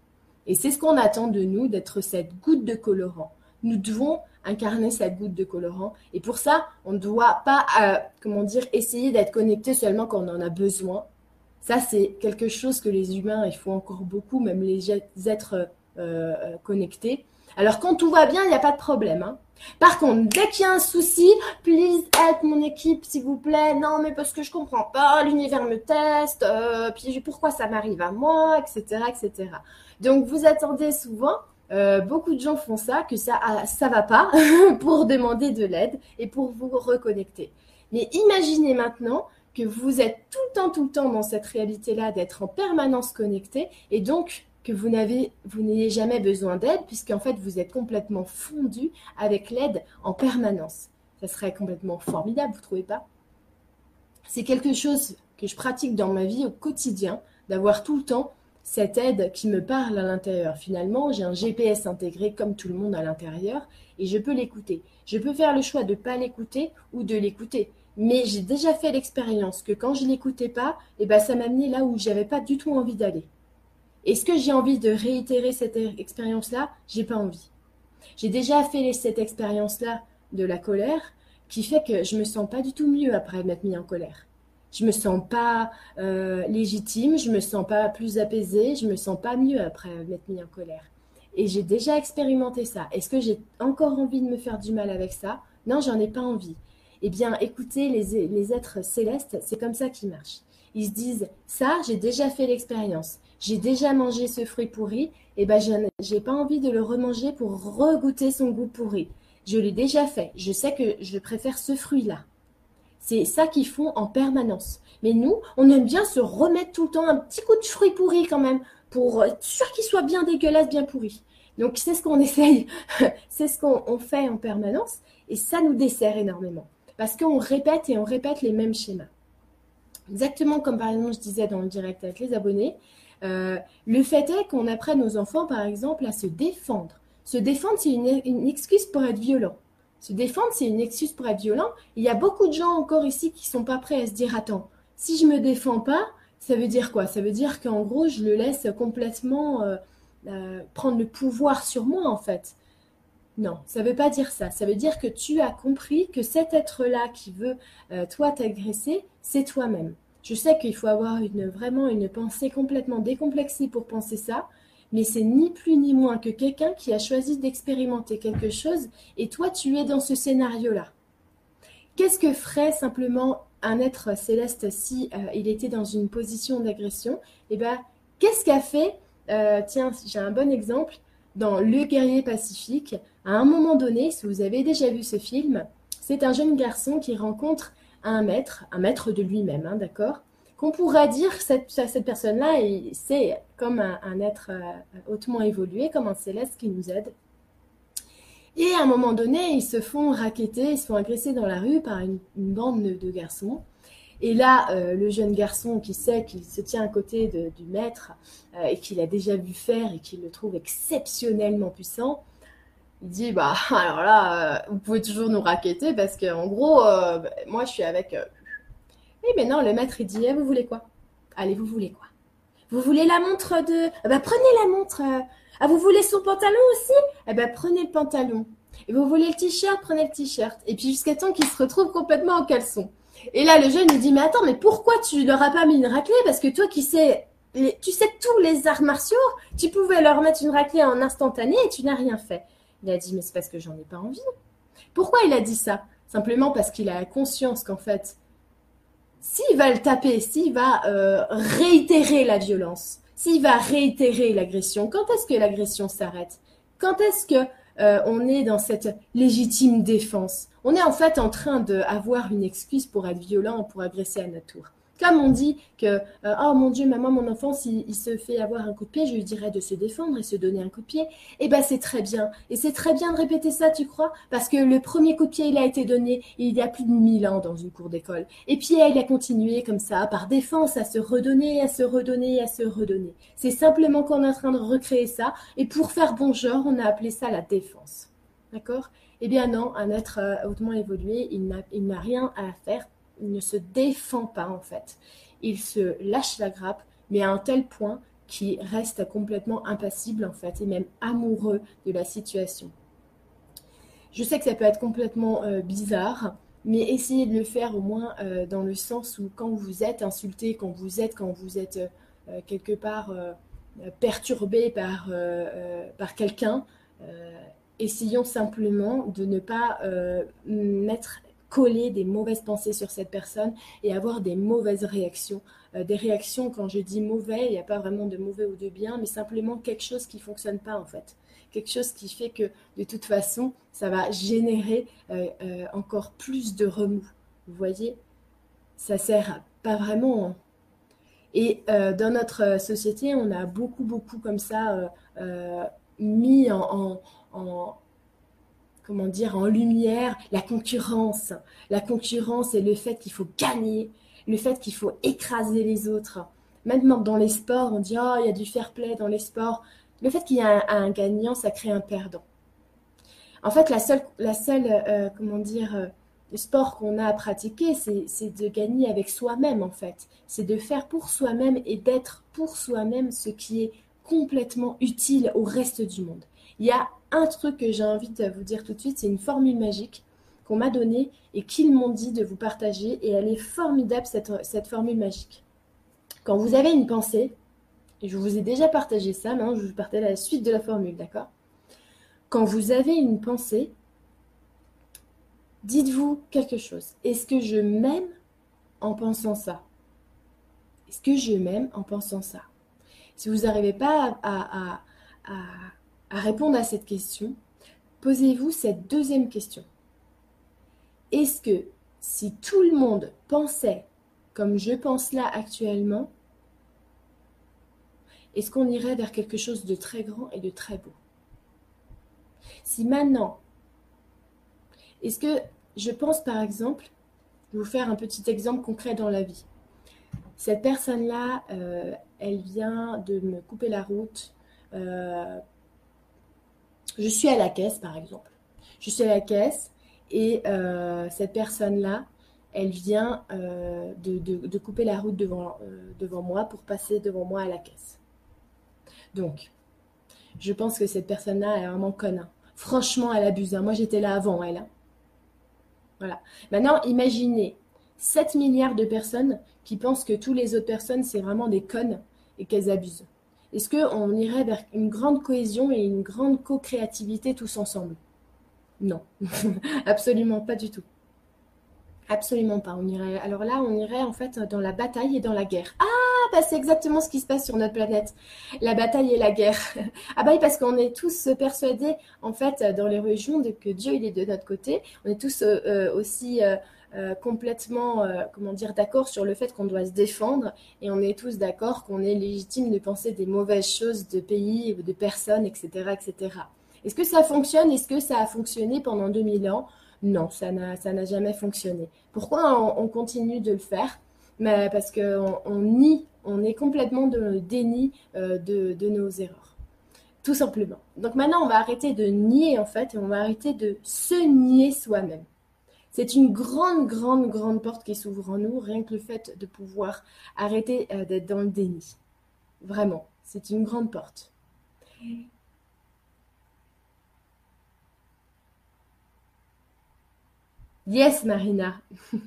S1: Et c'est ce qu'on attend de nous, d'être cette goutte de colorant. Nous devons incarner cette goutte de colorant. Et pour ça, on ne doit pas, euh, comment dire, essayer d'être connecté seulement quand on en a besoin. Ça, c'est quelque chose que les humains, il faut encore beaucoup, même les êtres euh, euh, connectés. Alors quand tout va bien, il n'y a pas de problème. Hein. Par contre, dès qu'il y a un souci, please help mon équipe, s'il vous plaît. Non, mais parce que je comprends pas, l'univers me teste, puis pourquoi ça m'arrive à moi, etc., etc. Donc vous attendez souvent euh, beaucoup de gens font ça, que ça ah, ça va pas pour demander de l'aide et pour vous reconnecter. Mais imaginez maintenant que vous êtes tout le temps, tout le temps dans cette réalité-là d'être en permanence connecté et donc que vous n'ayez jamais besoin d'aide puisqu'en fait vous êtes complètement fondu avec l'aide en permanence. Ça serait complètement formidable, vous trouvez pas? C'est quelque chose que je pratique dans ma vie au quotidien, d'avoir tout le temps cette aide qui me parle à l'intérieur. Finalement, j'ai un GPS intégré comme tout le monde à l'intérieur et je peux l'écouter. Je peux faire le choix de ne pas l'écouter ou de l'écouter. Mais j'ai déjà fait l'expérience que quand je ne l'écoutais pas, eh ben, ça m'a amené là où j'avais pas du tout envie d'aller. Est-ce que j'ai envie de réitérer cette expérience-là? J'ai pas envie. J'ai déjà fait cette expérience-là de la colère qui fait que je me sens pas du tout mieux après m'être mis en colère. Je me sens pas euh, légitime, je me sens pas plus apaisée, je me sens pas mieux après m'être mis en colère. Et j'ai déjà expérimenté ça. Est-ce que j'ai encore envie de me faire du mal avec ça? Non, j'en ai pas envie. Eh bien, écoutez, les, êtres célestes, c'est comme ça qu'ils marchent. Ils se disent, ça, j'ai déjà fait l'expérience. J'ai déjà mangé ce fruit pourri, eh ben, j'ai pas envie de le remanger pour regoûter son goût pourri. Je l'ai déjà fait. Je sais que je préfère ce fruit-là. C'est ça qu'ils font en permanence. Mais nous, on aime bien se remettre tout le temps un petit coup de fruit pourri quand même, pour être sûr qu'il soit bien dégueulasse, bien pourri. Donc c'est ce qu'on essaye, c'est ce qu'on fait en permanence, et ça nous dessert énormément. Parce qu'on répète et on répète les mêmes schémas. Exactement comme par exemple je disais dans le direct avec les abonnés, euh, le fait est qu'on apprenne aux enfants par exemple à se défendre. Se défendre, c'est une excuse pour être violent. Se défendre, c'est une excuse pour être violent. Il y a beaucoup de gens encore ici qui sont pas prêts à se dire attends, si je me défends pas, ça veut dire quoi? Ça veut dire qu'en gros, je le laisse complètement euh, euh, prendre le pouvoir sur moi en fait. Non, ça veut pas dire ça. Ça veut dire que tu as compris que cet être-là qui veut euh, toi t'agresser, c'est toi-même. Je sais qu'il faut avoir vraiment une pensée complètement décomplexée pour penser ça, mais c'est ni plus ni moins que quelqu'un qui a choisi d'expérimenter quelque chose et toi tu es dans ce scénario-là. Qu'est-ce que ferait simplement un être céleste si euh, il était dans une position d'agression? Eh bien, qu'est-ce qu'a fait euh, Tiens, j'ai un bon exemple dans Le guerrier pacifique. À un moment donné, si vous avez déjà vu ce film, c'est un jeune garçon qui rencontre un maître, un maître de lui-même, hein, d'accord? Qu'on pourrait dire cette, cette personne-là, c'est comme un, être euh, hautement évolué, comme un céleste qui nous aide. Et à un moment donné, ils se font raqueter, ils se font agresser dans la rue par une, bande de, garçons. Et là, euh, le jeune garçon qui sait qu'il se tient à côté du maître euh, et qu'il a déjà vu faire et qu'il le trouve exceptionnellement puissant, il dit bah alors là, vous pouvez toujours nous raqueter parce qu'en gros, moi je suis avec et maintenant, le maître, il dit, eh, vous voulez quoi? Allez, vous voulez quoi? Vous voulez la montre de... Ah bah, prenez la montre. Ah, vous voulez son pantalon aussi? Eh ben, prenez le pantalon. Et vous voulez le t-shirt? Prenez le t-shirt. Et puis, jusqu'à temps qu'il se retrouve complètement en caleçon. Et là, le jeune, il dit, mais attends, mais pourquoi tu leur as pas mis une raclée? Parce que toi qui sais... tu sais tous les arts martiaux, tu pouvais leur mettre une raclée en instantané et tu n'as rien fait. Il a dit, mais c'est parce que j'en ai pas envie. Pourquoi il a dit ça? Simplement parce qu'il a conscience qu'en fait, s'il va le taper, s'il va euh, réitérer la violence, s'il va réitérer l'agression, quand est-ce que l'agression s'arrête? Quand est-ce que euh, on est dans cette légitime défense? On est en fait en train d'avoir une excuse pour être violent, pour agresser à notre tour. Comme on dit que, euh, oh mon Dieu, maman, mon enfant, s'il se fait avoir un coup de pied, je lui dirais de se défendre et se donner un coup de pied. Eh ben, c'est très bien. Et c'est très bien de répéter ça, tu crois? Parce que le premier coup de pied, il a été donné il y a plus de mille ans dans une cour d'école. Et puis, il a continué comme ça, par défense, à se redonner, à se redonner, à se redonner. C'est simplement qu'on est en train de recréer ça. Et pour faire bon genre, on a appelé ça la défense. D'accord? Eh bien non, un être euh, hautement évolué, il n'a rien à faire ne se défend pas en fait. Il se lâche la grappe, mais à un tel point qu'il reste complètement impassible en fait, et même amoureux de la situation. Je sais que ça peut être complètement euh, bizarre, mais essayez de le faire au moins euh, dans le sens où quand vous êtes insulté, quand vous êtes, quand vous êtes euh, quelque part perturbé par, par quelqu'un, essayons simplement de ne pas mettre coller des mauvaises pensées sur cette personne et avoir des mauvaises réactions. Euh, des réactions, quand je dis mauvais, il n'y a pas vraiment de mauvais ou de bien, mais simplement quelque chose qui ne fonctionne pas en fait. Quelque chose qui fait que de toute façon, ça va générer euh, euh, encore plus de remous. Vous voyez? Ça sert pas vraiment. Hein. Et dans notre société, on a beaucoup, beaucoup comme ça mis en comment dire, en lumière la concurrence. La concurrence et le fait qu'il faut gagner, le fait qu'il faut écraser les autres. Maintenant, dans les sports, on dit oh, il y a du fair play dans les sports. Le fait qu'il y a un, gagnant, ça crée un perdant. En fait, la seule, la seule euh, comment dire, euh, le sport qu'on a à pratiquer, c'est de gagner avec soi-même, en fait. C'est de faire pour soi-même et d'être pour soi-même ce qui est complètement utile au reste du monde. Il y a un truc que j'ai envie de vous dire tout de suite, c'est une formule magique qu'on m'a donnée et qu'ils m'ont dit de vous partager. Et elle est formidable, cette, formule magique. Quand vous avez une pensée, et je vous ai déjà partagé ça, maintenant je vous partage la suite de la formule, d'accord? Quand vous avez une pensée, dites-vous quelque chose. Est-ce que je m'aime en pensant ça? Est-ce que je m'aime en pensant ça? Si vous n'arrivez pas à à répondre à cette question, posez-vous cette deuxième question. Est-ce que si tout le monde pensait comme je pense là actuellement, est-ce qu'on irait vers quelque chose de très grand et de très beau? Si maintenant, est-ce que je pense par exemple, je vais vous faire un petit exemple concret dans la vie. Cette personne-là, euh, elle vient de me couper la route euh, je suis à la caisse, par exemple. Je suis à la caisse et euh, cette personne-là, elle vient euh, de, couper la route devant, euh, devant moi pour passer devant moi à la caisse. Donc, je pense que cette personne-là, elle est vraiment conne. Hein. Franchement, elle abuse. Hein. Moi, j'étais là avant elle. Hein. Voilà. Maintenant, imaginez 7 milliards de personnes qui pensent que toutes les autres personnes, c'est vraiment des connes et qu'elles abusent. Est-ce qu'on irait vers une grande cohésion et une grande co-créativité tous ensemble? Non, absolument pas du tout. Absolument pas. On irait, alors là, on irait en fait dans la bataille et dans la guerre. Ah, bah, c'est exactement ce qui se passe sur notre planète. La bataille et la guerre. ah bah oui, parce qu'on est tous persuadés, en fait, dans les religions, que Dieu, il est de notre côté. On est tous euh, euh, aussi euh, complètement, comment dire, d'accord sur le fait qu'on doit se défendre. Et on est tous d'accord qu'on est légitime de penser des mauvaises choses de pays, de personnes, etc., etc. Est-ce que ça fonctionne? Est-ce que ça a fonctionné pendant 2000 ans? Non, ça n'a jamais fonctionné. Pourquoi on, continue de le faire? Parce qu'on on nie, on est complètement dans le déni euh, de, nos erreurs. Tout simplement. Donc maintenant, on va arrêter de nier en fait et on va arrêter de se nier soi-même. C'est une grande, grande, grande porte qui s'ouvre en nous, rien que le fait de pouvoir arrêter euh, d'être dans le déni. Vraiment, c'est une grande porte. Yes, Marina.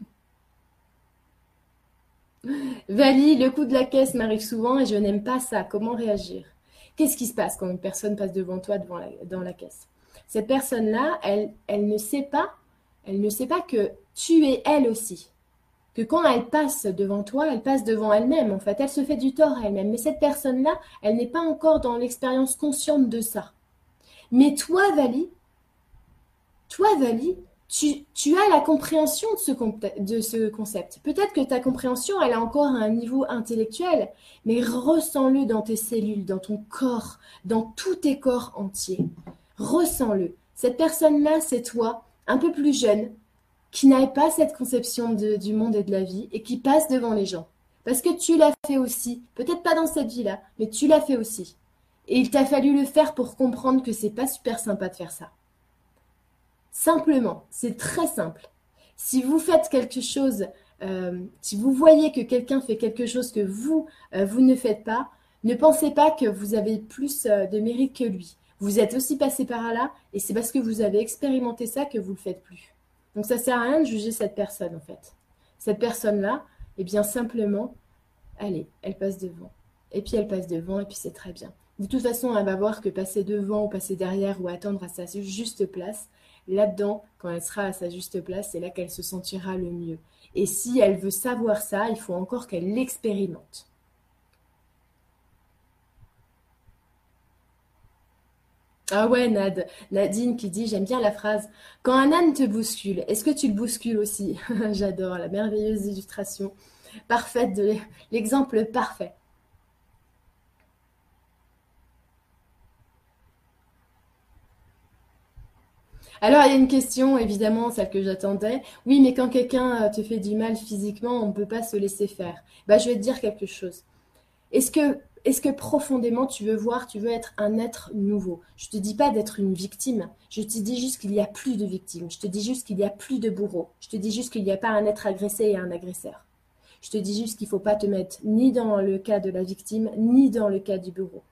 S1: Vali, le coup de la caisse m'arrive souvent et je n'aime pas ça. Comment réagir? Qu'est-ce qui se passe quand une personne passe devant toi dans la caisse? Cette personne-là, elle ne sait pas, elle ne sait pas que tu es elle aussi. Que quand elle passe devant toi, elle passe devant elle-même. En fait, elle se fait du tort à elle-même. Mais cette personne-là, elle n'est pas encore dans l'expérience consciente de ça. Mais toi, Vali, toi, Vali, tu, as la compréhension de ce, de ce concept. Peut-être que ta compréhension, elle est encore un niveau intellectuel, mais ressens-le dans tes cellules, dans ton corps, dans tous tes corps entiers. Ressens-le. Cette personne-là, c'est toi, un peu plus jeune, qui n'a pas cette conception du monde et de la vie et qui passe devant les gens. Parce que tu l'as fait aussi, peut-être pas dans cette vie-là, mais tu l'as fait aussi. Et il t'a fallu le faire pour comprendre que c'est pas super sympa de faire ça. Simplement, c'est très simple. Si vous faites quelque chose, euh, si vous voyez que quelqu'un fait quelque chose que vous, euh, vous ne faites pas, ne pensez pas que vous avez plus euh, de mérite que lui. Vous êtes aussi passé par là et c'est parce que vous avez expérimenté ça que vous ne le faites plus. Donc ça sert à rien de juger cette personne en fait. Cette personne-là, eh bien simplement, allez, elle passe devant. Et puis elle passe devant et puis c'est très bien. De toute façon, elle va voir que passer devant ou passer derrière ou attendre à sa juste place, là-dedans, quand elle sera à sa juste place, c'est là qu'elle se sentira le mieux. Et si elle veut savoir ça, il faut encore qu'elle l'expérimente. Ah ouais, Nad, Nadine qui dit J'aime bien la phrase. Quand un âne te bouscule, est-ce que tu le bouscules aussi? J'adore la merveilleuse illustration parfaite de l'exemple parfait. Alors, il y a une question, évidemment, celle que j'attendais. Oui, mais quand quelqu'un euh, te fait du mal physiquement, on ne peut pas se laisser faire. Bah, je vais te dire quelque chose. Est-ce que, est-ce que profondément tu veux voir, tu veux être un être nouveau? Je te dis pas d'être une victime. Je te dis juste qu'il n'y a plus de victimes. Je te dis juste qu'il n'y a plus de bourreau. Je te dis juste qu'il n'y a pas un être agressé et un agresseur. Je te dis juste qu'il ne faut pas te mettre ni dans le cas de la victime, ni dans le cas du bourreau.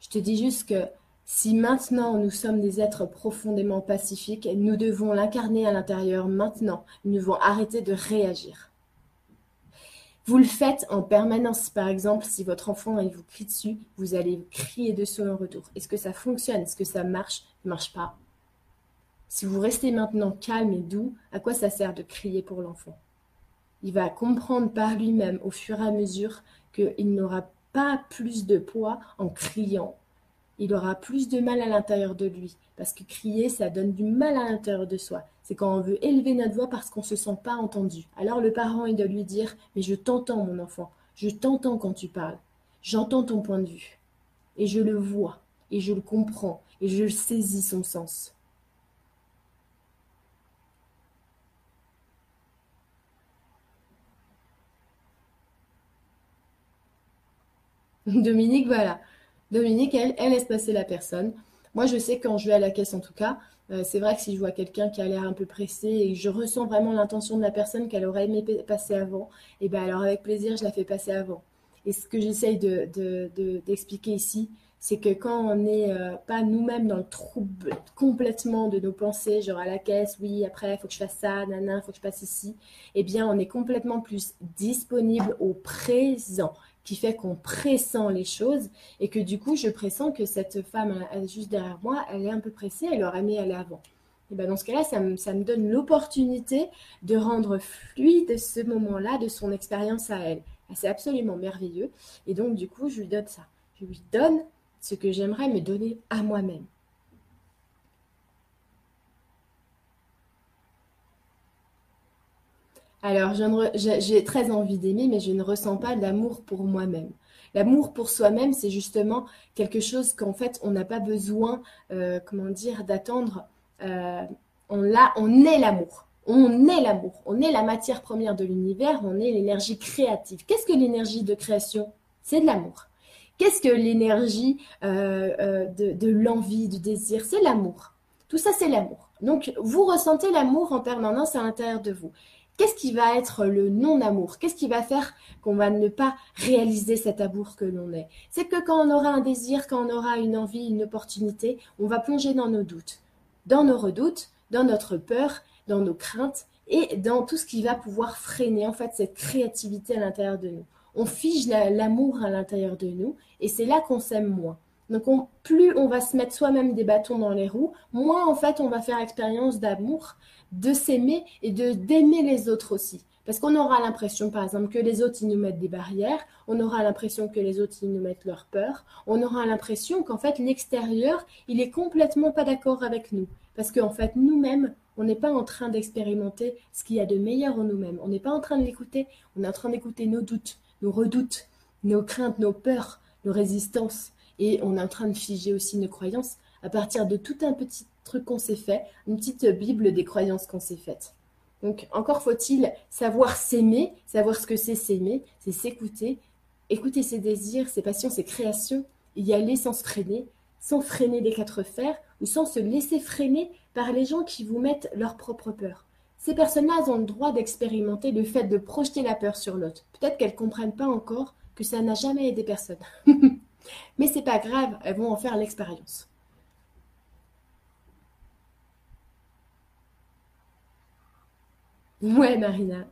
S1: Je te dis juste que si maintenant nous sommes des êtres profondément pacifiques, nous devons l'incarner à l'intérieur maintenant. Nous devons arrêter de réagir. Vous le faites en permanence. Par exemple, si votre enfant il vous crie dessus, vous allez crier dessus en retour. Est-ce que ça fonctionne? Est-ce que ça marche? Ne marche pas. Si vous restez maintenant calme et doux, à quoi ça sert de crier pour l'enfant? Il va comprendre par lui-même au fur et à mesure qu'il n'aura pas plus de poids en criant il aura plus de mal à l'intérieur de lui. Parce que crier, ça donne du mal à l'intérieur de soi. C'est quand on veut élever notre voix parce qu'on ne se sent pas entendu. Alors le parent est de lui dire Mais je t'entends, mon enfant. Je t'entends quand tu parles. J'entends ton point de vue. Et je le vois. Et je le comprends. Et je saisis son sens. Dominique, voilà. Dominique, elle, elle laisse passer la personne. Moi, je sais quand je vais à la caisse, en tout cas, euh, c'est vrai que si je vois quelqu'un qui a l'air un peu pressé et je ressens vraiment l'intention de la personne qu'elle aurait aimé passer avant, et eh ben alors avec plaisir, je la fais passer avant. Et ce que j'essaye d'expliquer de, de, ici, c'est que quand on n'est euh, pas nous-mêmes dans le trouble complètement de nos pensées, genre à la caisse, oui, après, il faut que je fasse ça, nana, il faut que je passe ici, eh bien, on est complètement plus disponible au présent, qui fait qu'on pressent les choses et que du coup, je pressens que cette femme juste derrière moi, elle est un peu pressée, elle aurait aimé aller avant. Et ben dans ce cas-là, ça ça me donne l'opportunité de rendre fluide ce moment-là de son expérience à elle. C'est absolument merveilleux. Et donc, du coup, je lui donne ça. Je lui donne ce que j'aimerais me donner à moi-même. Alors, j'ai très envie d'aimer, mais je ne ressens pas d'amour pour moi-même. L'amour pour soi-même, c'est justement quelque chose qu'en fait, on n'a pas besoin, euh, comment dire, d'attendre. Euh, on, on est l'amour. On est l'amour. On est la matière première de l'univers. On est l'énergie créative. Qu'est-ce que l'énergie de création? C'est de l'amour. Qu'est-ce que l'énergie euh, de, l'envie, du désir? C'est l'amour. Tout ça, c'est l'amour. Donc, vous ressentez l'amour en permanence à l'intérieur de vous. Qu'est-ce qui va être le non-amour? Qu'est-ce qui va faire qu'on va ne pas réaliser cet amour que l'on est? C'est que quand on aura un désir, quand on aura une envie, une opportunité, on va plonger dans nos doutes, dans nos redoutes, dans notre peur, dans nos craintes et dans tout ce qui va pouvoir freiner en fait cette créativité à l'intérieur de nous. On fige l'amour à l'intérieur de nous et c'est là qu'on s'aime moins. Donc plus on va se mettre soi-même des bâtons dans les roues, moins en fait on va faire expérience d'amour, de s'aimer et de d'aimer les autres aussi. Parce qu'on aura l'impression, par exemple, que les autres, ils nous mettent des barrières, on aura l'impression que les autres, ils nous mettent leur peur, on aura l'impression qu'en fait, l'extérieur, il est complètement pas d'accord avec nous. Parce qu'en fait, nous-mêmes, on n'est pas en train d'expérimenter ce qu'il y a de meilleur en nous-mêmes. On n'est pas en train de l'écouter, on est en train d'écouter nos doutes, nos redoutes, nos craintes, nos peurs, nos résistances. Et on est en train de figer aussi nos croyances à partir de tout un petit truc qu'on s'est fait, une petite bible des croyances qu'on s'est faites. Donc encore faut-il savoir s'aimer, savoir ce que c'est s'aimer, c'est s'écouter, écouter ses désirs, ses passions, ses créations, y aller sans se freiner, sans freiner des quatre fers ou sans se laisser freiner par les gens qui vous mettent leur propre peur. Ces personnes-là ont le droit d'expérimenter le fait de projeter la peur sur l'autre. Peut-être qu'elles ne comprennent pas encore que ça n'a jamais aidé personne. Mais c'est pas grave, elles vont en faire l'expérience. Ouais, Marina.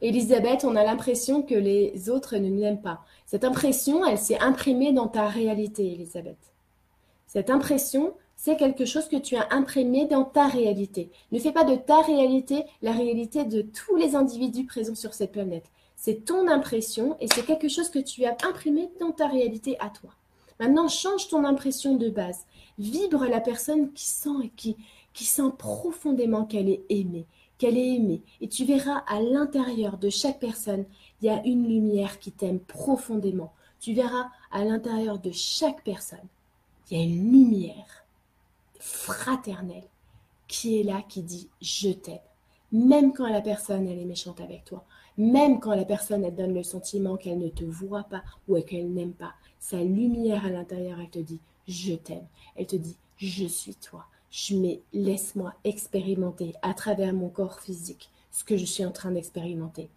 S1: Elisabeth, on a l'impression que les autres ne nous aiment pas. Cette impression, elle s'est imprimée dans ta réalité, Elisabeth. Cette impression, c'est quelque chose que tu as imprimé dans ta réalité. Ne fais pas de ta réalité la réalité de tous les individus présents sur cette planète. C'est ton impression et c'est quelque chose que tu as imprimé dans ta réalité à toi. Maintenant, change ton impression de base. Vibre la personne qui sent et qui, qui sent profondément qu'elle est aimée, qu'elle est aimée. Et tu verras à l'intérieur de chaque personne, il y a une lumière qui t'aime profondément. Tu verras à l'intérieur de chaque personne, il y a une lumière fraternel qui est là, qui dit je t'aime. Même quand la personne, elle est méchante avec toi. Même quand la personne, elle donne le sentiment qu'elle ne te voit pas ou qu'elle n'aime pas. Sa lumière à l'intérieur, elle te dit je t'aime. Elle te dit je suis toi. Je mais laisse-moi expérimenter à travers mon corps physique ce que je suis en train d'expérimenter.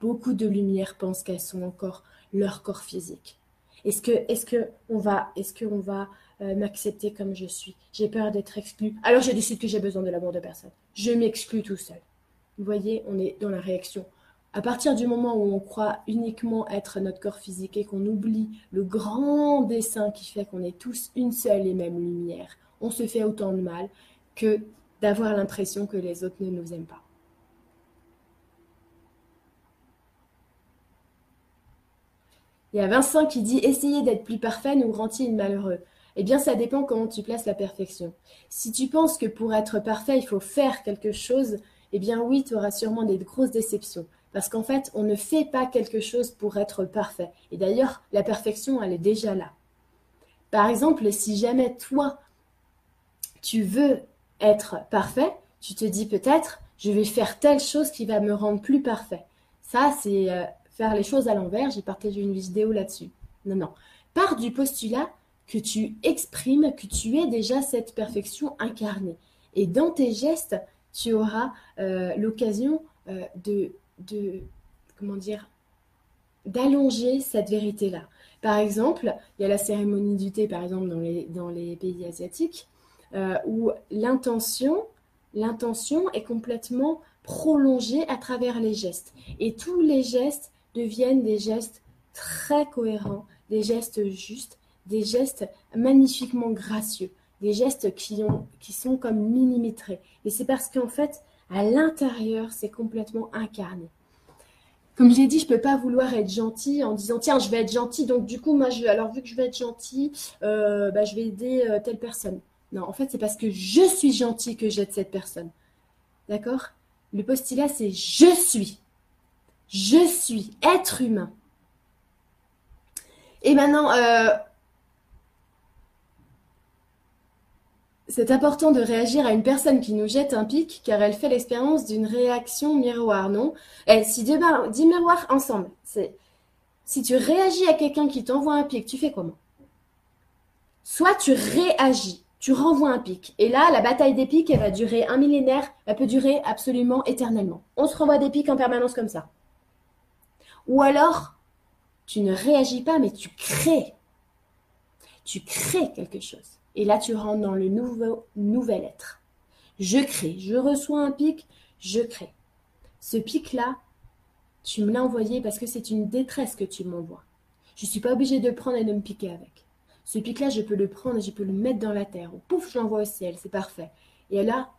S1: Beaucoup de lumières pensent qu'elles sont encore leur corps physique. Est-ce que, est-ce que on va, est-ce qu'on va euh, m'accepter comme je suis? J'ai peur d'être exclu. Alors je décide que j'ai besoin de l'amour de personne. Je m'exclus tout seul. Vous voyez, on est dans la réaction. À partir du moment où on croit uniquement être notre corps physique et qu'on oublie le grand dessin qui fait qu'on est tous une seule et même lumière, on se fait autant de mal que d'avoir l'impression que les autres ne nous aiment pas. Il y a Vincent qui dit Essayez d'être plus parfait nous rend-il malheureux? Eh bien, ça dépend comment tu places la perfection. Si tu penses que pour être parfait, il faut faire quelque chose, eh bien oui, tu auras sûrement des grosses déceptions. Parce qu'en fait, on ne fait pas quelque chose pour être parfait. Et d'ailleurs, la perfection, elle est déjà là. Par exemple, si jamais toi, tu veux être parfait, tu te dis peut-être, je vais faire telle chose qui va me rendre plus parfait. Ça, c'est euh, faire les choses à l'envers. J'ai partagé une vidéo là-dessus. Non, non. Pars du postulat que tu exprimes que tu es déjà cette perfection incarnée. Et dans tes gestes, tu auras euh, l'occasion euh, de, de, comment dire, d'allonger cette vérité-là. Par exemple, il y a la cérémonie du thé, par exemple, dans les, dans les pays asiatiques, euh, où l'intention, l'intention est complètement prolongée à travers les gestes. Et tous les gestes deviennent des gestes très cohérents, des gestes justes, des gestes magnifiquement gracieux, des gestes qui, ont, qui sont comme millimétrés. Et c'est parce qu'en fait, à l'intérieur, c'est complètement incarné comme je l'ai dit, je peux pas vouloir être gentil en disant tiens, je vais être gentil, donc du coup, moi, alors vu que je vais être gentil, euh, bah, je vais aider euh, telle personne. Non, en fait, c'est parce que je suis gentil que j'aide cette personne. D'accord? Le postulat, c'est je suis. Je suis être humain. Et maintenant, euh, C'est important de réagir à une personne qui nous jette un pic car elle fait l'expérience d'une réaction miroir, non? Eh, Si deux, dix miroirs ensemble, c'est si tu réagis à quelqu'un qui t'envoie un pic, tu fais comment? Soit tu réagis, tu renvoies un pic. Et là, la bataille des pics, elle va durer un millénaire, elle peut durer absolument éternellement. On se renvoie des pics en permanence comme ça. Ou alors, tu ne réagis pas, mais tu crées. Tu crées quelque chose. Et là, tu rentres dans le nouveau, nouvel être. Je crée, je reçois un pic, je crée. Ce pic-là, tu me l'as envoyé parce que c'est une détresse que tu m'envoies. Je ne suis pas obligée de prendre et de me piquer avec. Ce pic-là, je peux le prendre et je peux le mettre dans la terre. Ou pouf, je l'envoie au ciel, c'est parfait. Et là,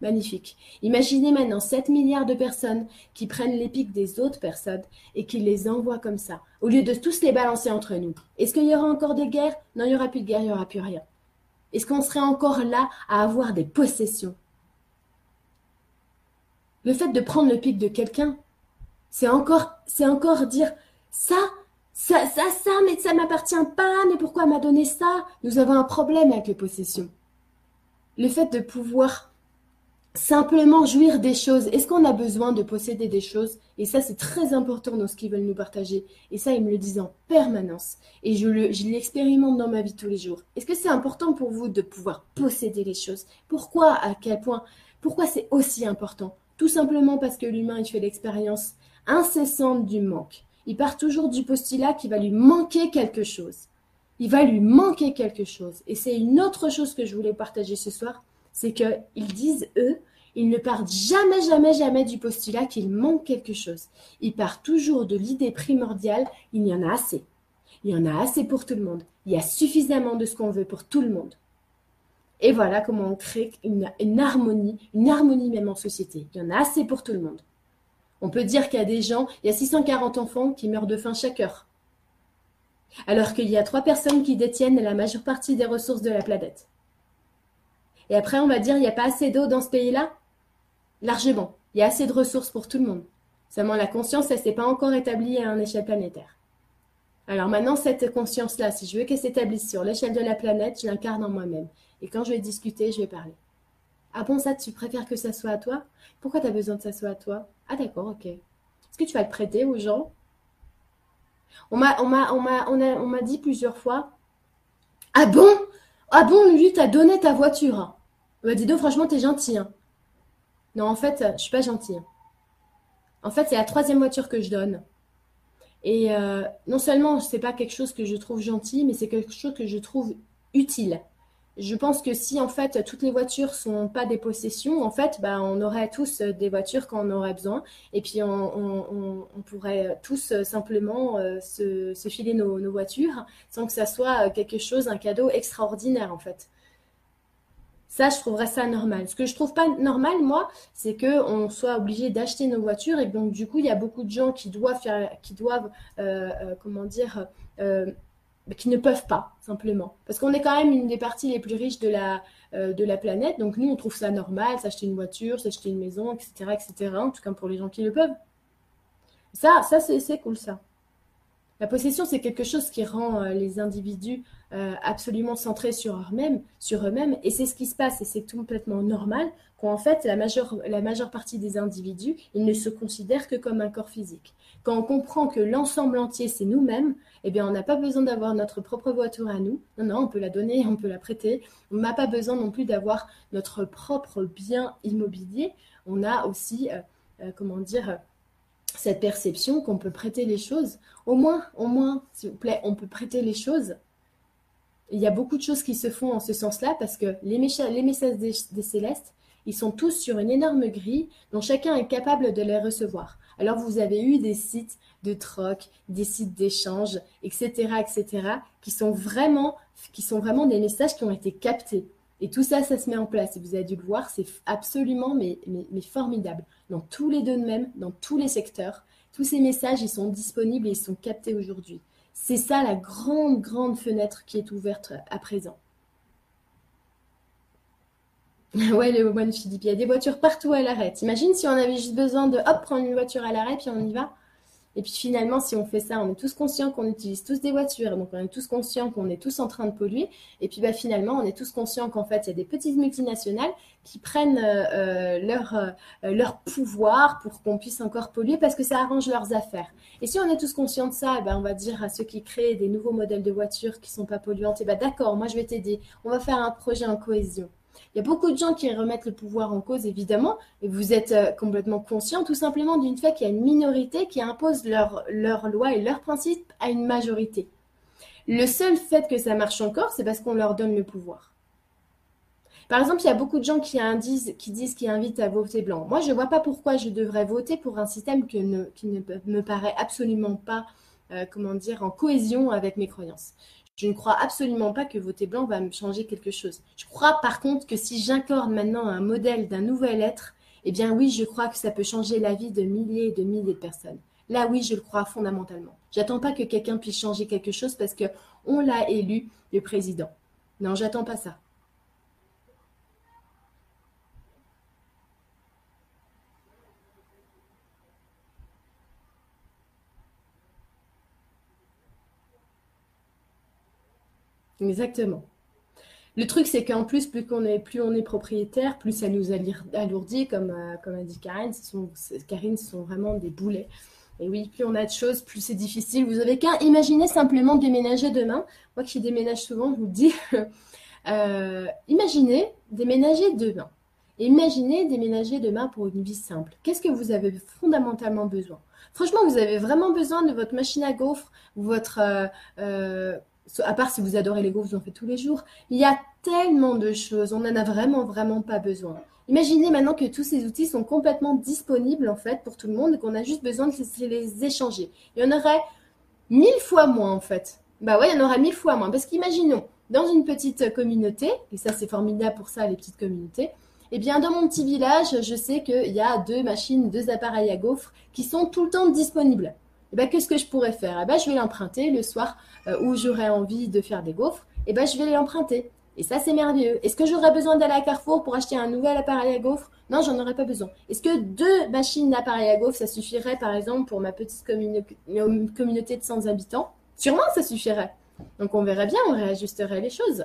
S1: magnifique. Imaginez maintenant 7 milliards de personnes qui prennent les pics des autres personnes et qui les envoient comme ça, au lieu de tous les balancer entre nous. Est-ce qu'il y aura encore des guerres? Non, il n'y aura plus de guerre, il n'y aura plus rien. Est-ce qu'on serait encore là à avoir des possessions? Le fait de prendre le pic de quelqu'un, c'est encore, c'est encore dire ça, ça, ça, ça, mais ça m'appartient pas, mais pourquoi m'a donné ça? Nous avons un problème avec les possessions. Le fait de pouvoir simplement jouir des choses. Est-ce qu'on a besoin de posséder des choses? Et ça, c'est très important dans ce qu'ils veulent nous partager. Et ça, ils me le disent en permanence. Et je l'expérimente dans ma vie tous les jours. Est-ce que c'est important pour vous de pouvoir posséder les choses? Pourquoi À quel point? Pourquoi c'est aussi important? Tout simplement parce que l'humain, il fait l'expérience incessante du manque. Il part toujours du postulat qu'il va lui manquer quelque chose. Il va lui manquer quelque chose. Et c'est une autre chose que je voulais partager ce soir c'est qu'ils disent, eux, ils ne partent jamais, jamais, jamais du postulat qu'il manque quelque chose. Ils partent toujours de l'idée primordiale, il y en a assez. Il y en a assez pour tout le monde. Il y a suffisamment de ce qu'on veut pour tout le monde. Et voilà comment on crée une, une, harmonie, une harmonie même en société. Il y en a assez pour tout le monde. On peut dire qu'il y a des gens, il y a 640 enfants qui meurent de faim chaque heure. Alors qu'il y a trois personnes qui détiennent la majeure partie des ressources de la planète. Et après, on va dire, il n'y a pas assez d'eau dans ce pays-là? Largement. Il y a assez de ressources pour tout le monde. Seulement, la conscience, elle ne s'est pas encore établie à une échelle planétaire. Alors maintenant, cette conscience-là, si je veux qu'elle s'établisse sur l'échelle de la planète, je l'incarne en moi-même. Et quand je vais discuter, je vais parler. Ah bon, ça, tu préfères que ça soit à toi? Pourquoi tu as besoin que ça soit à toi? Ah d'accord, ok. Est-ce que tu vas le prêter aux gens? On m'a on m'a, on m'a, on m'a dit plusieurs fois Ah bon? Ah bon, lui, t'as donné ta voiture bah, dis donc, franchement, t'es gentil. Hein. Non, en fait, je suis pas gentille. En fait, c'est la troisième voiture que je donne. Et euh, non seulement c'est pas quelque chose que je trouve gentil, mais c'est quelque chose que je trouve utile. Je pense que si en fait toutes les voitures sont pas des possessions, en fait, bah, on aurait tous des voitures quand on aurait besoin, et puis on, pourrait tous simplement euh, se, filer nos, voitures sans que ça soit quelque chose, un cadeau extraordinaire en fait. Ça, je trouverais ça normal. Ce que je trouve pas normal, moi, c'est qu'on soit obligé d'acheter nos voitures et donc du coup, il y a beaucoup de gens qui doivent faire, qui doivent, euh, euh, comment dire, euh, qui ne peuvent pas simplement, parce qu'on est quand même une des parties les plus riches de la la planète. Donc nous, on trouve ça normal, s'acheter une voiture, s'acheter une maison, etc., etc. En tout cas pour les gens qui le peuvent. Ça, ça c'est cool ça. La possession, c'est quelque chose qui rend les individus euh, absolument centrés sur eux-mêmes, sur eux-mêmes, et c'est ce qui se passe, et c'est complètement normal qu'en fait la majeure, partie des individus, ils ne se considèrent que comme un corps physique. Quand on comprend que l'ensemble entier c'est nous-mêmes, eh bien on n'a pas besoin d'avoir notre propre voiture à nous. Non, non, on peut la donner, on peut la prêter. On n'a pas besoin non plus d'avoir notre propre bien immobilier. On a aussi, euh, euh, comment dire, cette perception qu'on peut prêter les choses. Au moins, au moins, s'il vous plaît, on peut prêter les choses. Il y a beaucoup de choses qui se font en ce sens-là parce que les, messages des, célestes, ils sont tous sur une énorme grille dont chacun est capable de les recevoir. Alors vous avez eu des sites de troc, des sites d'échange, etc., etc., qui sont vraiment, des messages qui ont été captés. Et tout ça, ça se met en place. Vous avez dû le voir, c'est absolument mais, formidable. Dans tous les domaines, dans tous les secteurs, tous ces messages, ils sont disponibles et ils sont captés aujourd'hui. C'est ça la grande, grande fenêtre qui est ouverte à présent. ouais, le one Philippe, il y a des voitures partout à l'arrêt. Imagine si on avait juste besoin de hop, prendre une voiture à l'arrêt, puis on y va? Et puis finalement, si on fait ça, on est tous conscients qu'on utilise tous des voitures, donc on est tous conscients qu'on est tous en train de polluer. Et puis bah, finalement, on est tous conscients qu'en fait, il y a des petites multinationales qui prennent euh, euh, leur, euh, leur pouvoir pour qu'on puisse encore polluer parce que ça arrange leurs affaires. Et si on est tous conscients de ça, ben, on va dire à ceux qui créent des nouveaux modèles de voitures qui ne sont pas polluantes, ben, d'accord, moi je vais t'aider, on va faire un projet en cohésion. Il y a beaucoup de gens qui remettent le pouvoir en cause, évidemment, et vous êtes euh, complètement conscient tout simplement d'une fait qu'il y a une minorité qui impose leurs leur lois et leurs principes à une majorité. Le seul fait que ça marche encore, c'est parce qu'on leur donne le pouvoir. Par exemple, il y a beaucoup de gens qui, disent, qui disent qu'ils invitent à voter blanc. Moi, je ne vois pas pourquoi je devrais voter pour un système qui ne me paraît absolument pas, euh, comment dire, en cohésion avec mes croyances. Je ne crois absolument pas que voter blanc va me changer quelque chose. Je crois par contre que si j'accorde maintenant un modèle d'un nouvel être, eh bien oui, je crois que ça peut changer la vie de milliers et de milliers de personnes. Là, oui, je le crois fondamentalement. J'attends pas que quelqu'un puisse changer quelque chose parce que on l'a élu le président. Non, j'attends pas ça. Exactement. Le truc, c'est qu'en plus, plus, qu'on est, plus on est propriétaire, plus ça nous alourdit, comme, euh, comme a dit Karine. Karine, ce sont vraiment des boulets. Et oui, plus on a de choses, plus c'est difficile. Vous avez qu'à imaginer simplement déménager demain. Moi qui déménage souvent, je vous dis. euh, imaginez déménager demain. imaginez déménager demain pour une vie simple. Qu'est-ce que vous avez fondamentalement besoin? Franchement, vous avez vraiment besoin de votre machine à gaufres, votre... Euh, à part si vous adorez les gaufres, vous en faites tous les jours. Il y a tellement de choses, on n'en a vraiment, vraiment pas besoin. Imaginez maintenant que tous ces outils sont complètement disponibles en fait pour tout le monde et qu'on a juste besoin de les échanger. Il y en aurait mille fois moins en fait. Bah ouais, il y en aurait mille fois moins. Parce qu'imaginons, dans une petite communauté, et ça c'est formidable pour ça les petites communautés, eh bien dans mon petit village, je sais qu'il y a deux machines, deux appareils à gaufres qui sont tout le temps disponibles. Eh ben, qu'est-ce que je pourrais faire? Eh ben, Je vais l'emprunter le soir euh, où j'aurais envie de faire des gaufres. Eh ben, je vais l'emprunter. Et ça, c'est merveilleux. Est-ce que j'aurais besoin d'aller à Carrefour pour acheter un nouvel appareil à gaufres? Non, j'en aurais pas besoin. Est-ce que deux machines d'appareil à gaufres, ça suffirait, par exemple, pour ma petite communauté de 100 habitants? Sûrement, ça suffirait. Donc, on verrait bien, on réajusterait les choses.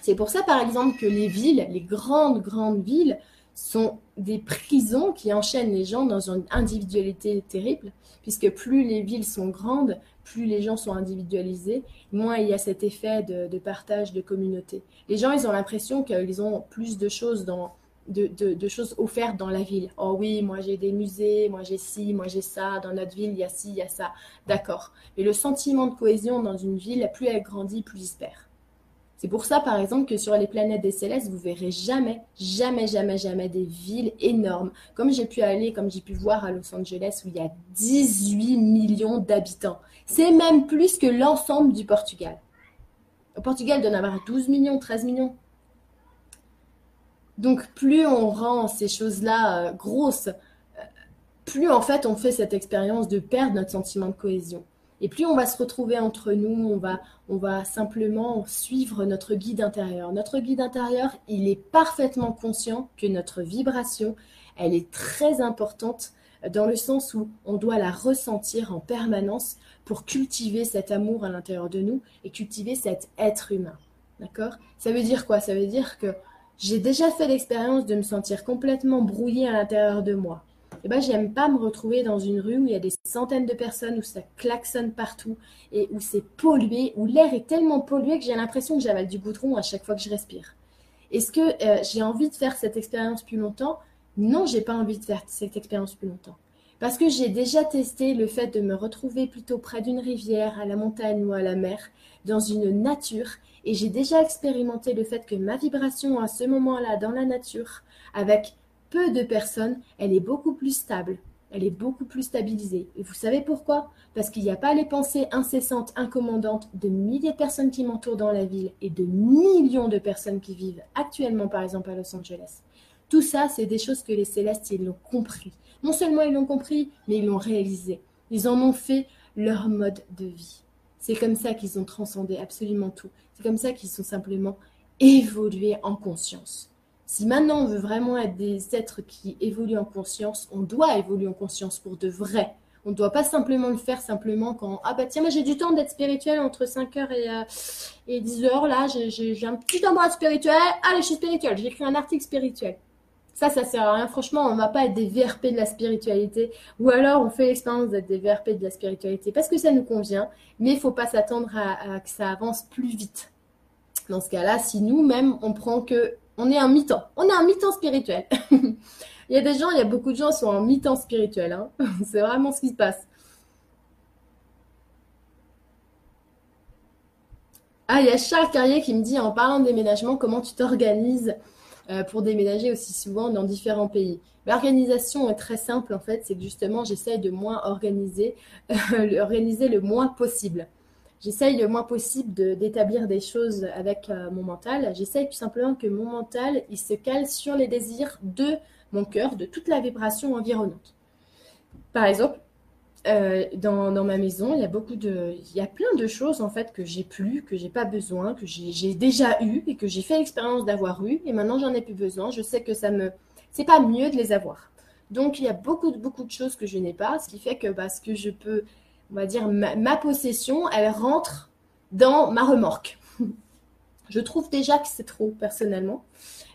S1: C'est pour ça, par exemple, que les villes, les grandes, grandes villes, sont des prisons qui enchaînent les gens dans une individualité terrible, puisque plus les villes sont grandes, plus les gens sont individualisés, moins il y a cet effet de, partage de communauté. Les gens, ils ont l'impression qu'ils ont plus de choses dans, de, choses offertes dans la ville. Oh oui, moi j'ai des musées, moi j'ai ci, moi j'ai ça, dans notre ville il y a ci, il y a ça. D'accord. Mais le sentiment de cohésion dans une ville, plus elle grandit, plus il perd. C'est pour ça, par exemple, que sur les planètes des célestes, vous verrez jamais, jamais, jamais, jamais des villes énormes. Comme j'ai pu aller, comme j'ai pu voir à Los Angeles, où il y a 18 millions d'habitants. C'est même plus que l'ensemble du Portugal. Au Portugal, il doit en avoir 12 millions, 13 millions. Donc, plus on rend ces choses-là euh, grosses, euh, plus en fait on fait cette expérience de perdre notre sentiment de cohésion. Et plus on va se retrouver entre nous, on va, on va simplement suivre notre guide intérieur. Notre guide intérieur, il est parfaitement conscient que notre vibration, elle est très importante dans le sens où on doit la ressentir en permanence pour cultiver cet amour à l'intérieur de nous et cultiver cet être humain. D'accord? Ça veut dire quoi? Ça veut dire que j'ai déjà fait l'expérience de me sentir complètement brouillé à l'intérieur de moi eh ben, j'aime pas me retrouver dans une rue où il y a des centaines de personnes, où ça klaxonne partout et où c'est pollué, où l'air est tellement pollué que j'ai l'impression que j'avale du goudron à chaque fois que je respire. Est-ce que euh, j'ai envie de faire cette expérience plus longtemps? Non, j'ai pas envie de faire cette expérience plus longtemps. Parce que j'ai déjà testé le fait de me retrouver plutôt près d'une rivière, à la montagne ou à la mer, dans une nature, et j'ai déjà expérimenté le fait que ma vibration à ce moment-là dans la nature, avec peu de personnes, elle est beaucoup plus stable, elle est beaucoup plus stabilisée. Et vous savez pourquoi? Parce qu'il n'y a pas les pensées incessantes, incommandantes de milliers de personnes qui m'entourent dans la ville et de millions de personnes qui vivent actuellement, par exemple, à Los Angeles. Tout ça, c'est des choses que les célestes, ils l'ont compris. Non seulement ils l'ont compris, mais ils l'ont réalisé. Ils en ont fait leur mode de vie. C'est comme ça qu'ils ont transcendé absolument tout. C'est comme ça qu'ils sont simplement évolués en conscience. Si maintenant on veut vraiment être des êtres qui évoluent en conscience, on doit évoluer en conscience pour de vrai. On ne doit pas simplement le faire simplement quand ah bah tiens moi j'ai du temps d'être spirituel entre 5h et, euh, et 10h là j'ai un petit endroit spirituel. Allez je suis spirituel. J'ai écrit un article spirituel. Ça ça sert à rien. Franchement on ne va pas être des VRP de la spiritualité. Ou alors on fait l'expérience d'être des VRP de la spiritualité parce que ça nous convient. Mais il faut pas s'attendre à, à que ça avance plus vite. Dans ce cas-là si nous-mêmes on prend que on est un mi-temps. On est un mi-temps spirituel. il y a des gens, il y a beaucoup de gens qui sont en mi-temps spirituel. Hein. C'est vraiment ce qui se passe. Ah, il y a Charles Carrier qui me dit en parlant de déménagement, comment tu t'organises euh, pour déménager aussi souvent dans différents pays? L'organisation est très simple en fait, c'est que justement j'essaye de moins organiser, organiser le moins possible. J'essaye le moins possible d'établir des choses avec euh, mon mental. J'essaye tout simplement que mon mental, il se cale sur les désirs de mon cœur, de toute la vibration environnante. Par exemple, euh, dans, ma maison, il y a beaucoup de, il y a plein de choses en fait que j'ai plus, que j'ai pas besoin, que j'ai déjà eu et que j'ai fait l'expérience d'avoir eu et maintenant j'en ai plus besoin. Je sais que ça me, c'est pas mieux de les avoir. Donc il y a beaucoup beaucoup de choses que je n'ai pas, ce qui fait que parce que je peux on va dire, ma, possession, elle rentre dans ma remorque. je trouve déjà que c'est trop, personnellement.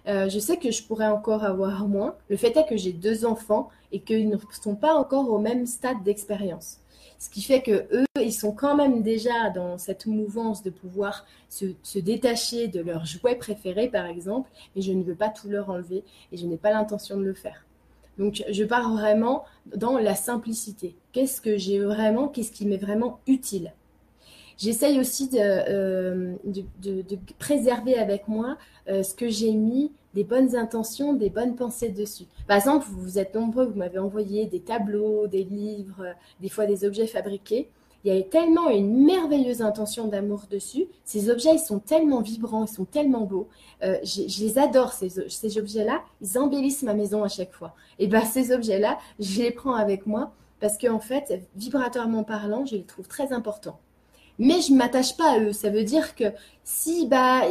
S1: Euh, je sais que je pourrais encore avoir moins. Le fait est que j'ai deux enfants et qu'ils ne sont pas encore au même stade d'expérience. Ce qui fait que eux, ils sont quand même déjà dans cette mouvance de pouvoir se, détacher de leur jouet préféré, par exemple, et je ne veux pas tout leur enlever et je n'ai pas l'intention de le faire. Donc, je pars vraiment dans la simplicité. Qu'est-ce que j'ai vraiment, qu'est-ce qui m'est vraiment utile? J'essaye aussi de, euh, préserver avec moi euh, ce que j'ai mis, des bonnes intentions, des bonnes pensées dessus. Par exemple, vous êtes nombreux, vous m'avez envoyé des tableaux, des livres, des fois des objets fabriqués il y a tellement une merveilleuse intention d'amour dessus. Ces objets, ils sont tellement vibrants, ils sont tellement beaux. Euh, je, les adore, ces, objets-là. Ils embellissent ma maison à chaque fois. Et bien, ces objets-là, je les prends avec moi parce qu'en fait, vibratoirement parlant, je les trouve très importants. Mais je ne m'attache pas à eux. Ça veut dire que si, bah,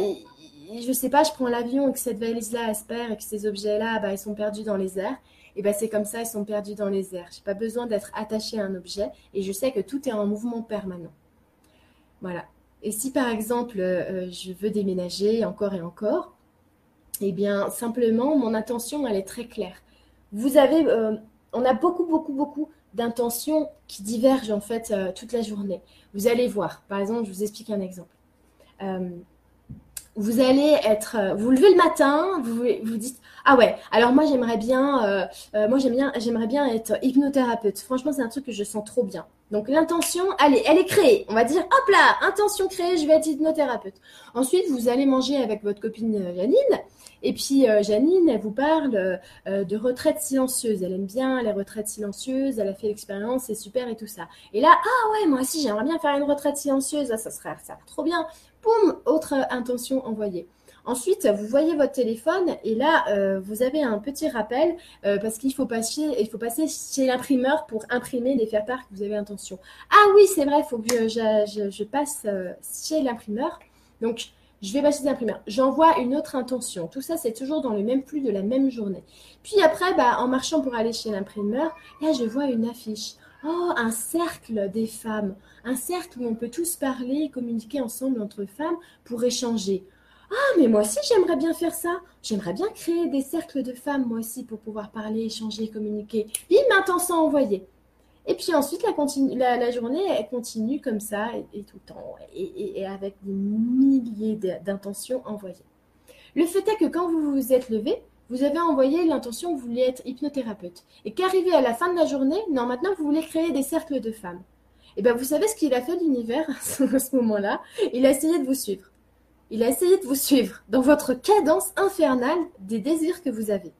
S1: je sais pas, je prends l'avion et que cette valise-là, espère et que ces objets-là, bah, ils sont perdus dans les airs, et ben c'est comme ça, ils sont perdus dans les airs. J'ai pas besoin d'être attaché à un objet et je sais que tout est en mouvement permanent. Voilà. Et si par exemple euh, je veux déménager encore et encore, eh bien simplement mon intention elle est très claire. Vous avez, euh, on a beaucoup beaucoup beaucoup d'intentions qui divergent en fait euh, toute la journée. Vous allez voir. Par exemple, je vous explique un exemple vous allez être, euh, vous levez le matin, vous vous dites ah ouais, alors moi j'aimerais bien, euh, euh, moi j'aime bien, j'aimerais bien être hypnothérapeute. Franchement c'est un truc que je sens trop bien. Donc l'intention, allez, elle est créée. On va dire hop là, intention créée, je vais être hypnothérapeute. Ensuite vous allez manger avec votre copine Janine. Et puis Janine, elle vous parle de retraite silencieuse. Elle aime bien les retraites silencieuses. Elle a fait l'expérience, c'est super et tout ça. Et là, ah ouais, moi aussi j'aimerais bien faire une retraite silencieuse. ça serait ça trop bien autre intention envoyée. Ensuite, vous voyez votre téléphone et là, euh, vous avez un petit rappel euh, parce qu'il faut passer, il faut passer chez l'imprimeur pour imprimer les faire-part que vous avez intention. Ah oui, c'est vrai, il faut que je, passe euh, chez l'imprimeur. Donc, je vais passer chez l'imprimeur. J'envoie une autre intention. Tout ça, c'est toujours dans le même flux de la même journée. Puis après, bah, en marchant pour aller chez l'imprimeur, là, je vois une affiche. Oh, un cercle des femmes, un cercle où on peut tous parler et communiquer ensemble entre femmes pour échanger. Ah, mais moi aussi j'aimerais bien faire ça. J'aimerais bien créer des cercles de femmes, moi aussi, pour pouvoir parler, échanger, communiquer. Bim, intention envoyée. Et puis ensuite, la, journée, continue comme ça, et, tout le temps, et, avec des milliers d'intentions envoyées. Le fait est que quand vous vous êtes levé, vous avez envoyé l'intention que vous vouliez être hypnothérapeute. Et qu'arrivé à la fin de la journée, non, maintenant vous voulez créer des cercles de femmes. Et eh bien vous savez ce qu'il a fait l'univers à ce moment-là? Il a essayé de vous suivre. Il a essayé de vous suivre dans votre cadence infernale des désirs que vous avez.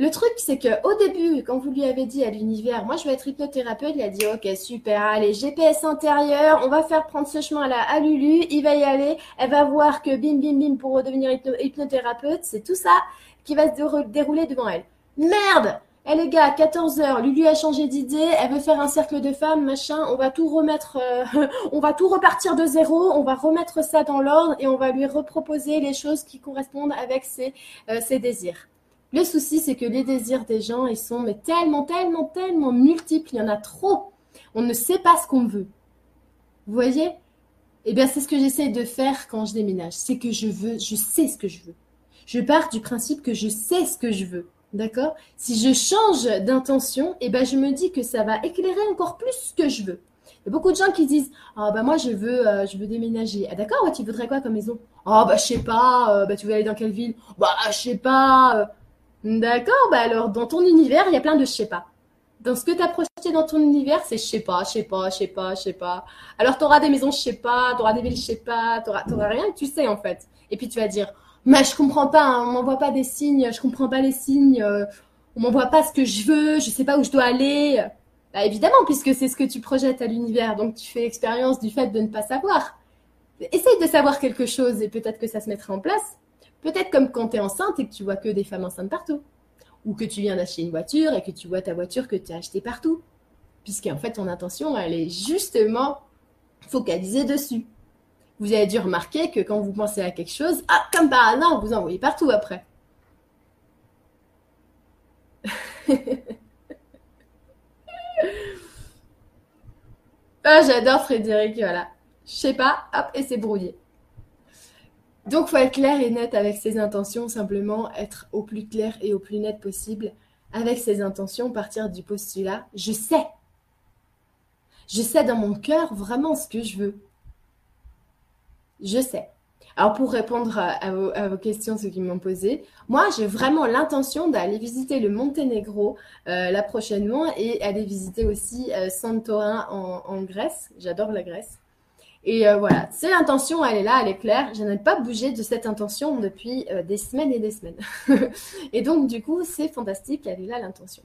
S1: Le truc, c'est que au début, quand vous lui avez dit à l'univers, moi je vais être hypnothérapeute, il a dit ok super, allez GPS intérieur, on va faire prendre ce chemin là à Lulu, il va y aller, elle va voir que bim bim bim pour redevenir hypnothérapeute, c'est tout ça qui va se dérouler devant elle. Merde Eh les gars, 14h, Lulu a changé d'idée, elle veut faire un cercle de femmes, machin, on va tout remettre, euh, on va tout repartir de zéro, on va remettre ça dans l'ordre et on va lui reproposer les choses qui correspondent avec ses, euh, ses désirs. Le souci, c'est que les désirs des gens, ils sont mais tellement, tellement, tellement multiples, il y en a trop. On ne sait pas ce qu'on veut. Vous voyez? Eh bien, c'est ce que j'essaie de faire quand je déménage. C'est que je veux, je sais ce que je veux. Je pars du principe que je sais ce que je veux. D'accord Si je change d'intention, eh ben, je me dis que ça va éclairer encore plus ce que je veux. Il y a beaucoup de gens qui disent Ah, bah, moi, je veux, euh, je veux déménager. Ah, d'accord, tu voudrais quoi comme maison Ah, bah, je sais pas. Euh, bah, tu veux aller dans quelle ville Bah, je sais pas. Euh, D'accord, bah alors dans ton univers, il y a plein de je sais pas. Dans ce que tu as projeté dans ton univers, c'est je sais pas, je sais pas, je sais pas, je sais pas. Alors tu auras des maisons je sais pas, tu auras des villes je sais pas, tu auras, rien tu sais en fait. Et puis tu vas dire, mais je comprends pas, hein, on m'envoie pas des signes, je comprends pas les signes, euh, on m'envoie pas ce que je veux, je sais pas où je dois aller. Bah évidemment, puisque c'est ce que tu projettes à l'univers, donc tu fais l'expérience du fait de ne pas savoir. Essaye de savoir quelque chose et peut-être que ça se mettra en place. Peut-être comme quand tu es enceinte et que tu vois que des femmes enceintes partout. Ou que tu viens d'acheter une voiture et que tu vois ta voiture que tu as achetée partout. Puisqu'en fait, ton intention, elle est justement focalisée dessus. Vous avez dû remarquer que quand vous pensez à quelque chose, ah, comme par hasard, vous en voyez partout après. ah, j'adore Frédéric, voilà. Je sais pas, hop, et c'est brouillé. Donc, faut être clair et net avec ses intentions, simplement être au plus clair et au plus net possible avec ses intentions, partir du postulat je sais. Je sais dans mon cœur vraiment ce que je veux. Je sais. Alors pour répondre à, vos, questions, ceux qui m'ont posé, moi j'ai vraiment l'intention d'aller visiter le Monténégro euh, là prochainement et aller visiter aussi euh, Santorin en Grèce. J'adore la Grèce. Et euh, voilà, c'est l'intention, elle est là, elle est claire. Je n'ai pas bougé de cette intention depuis euh, des semaines et des semaines. et donc, du coup, c'est fantastique, elle est là l'intention.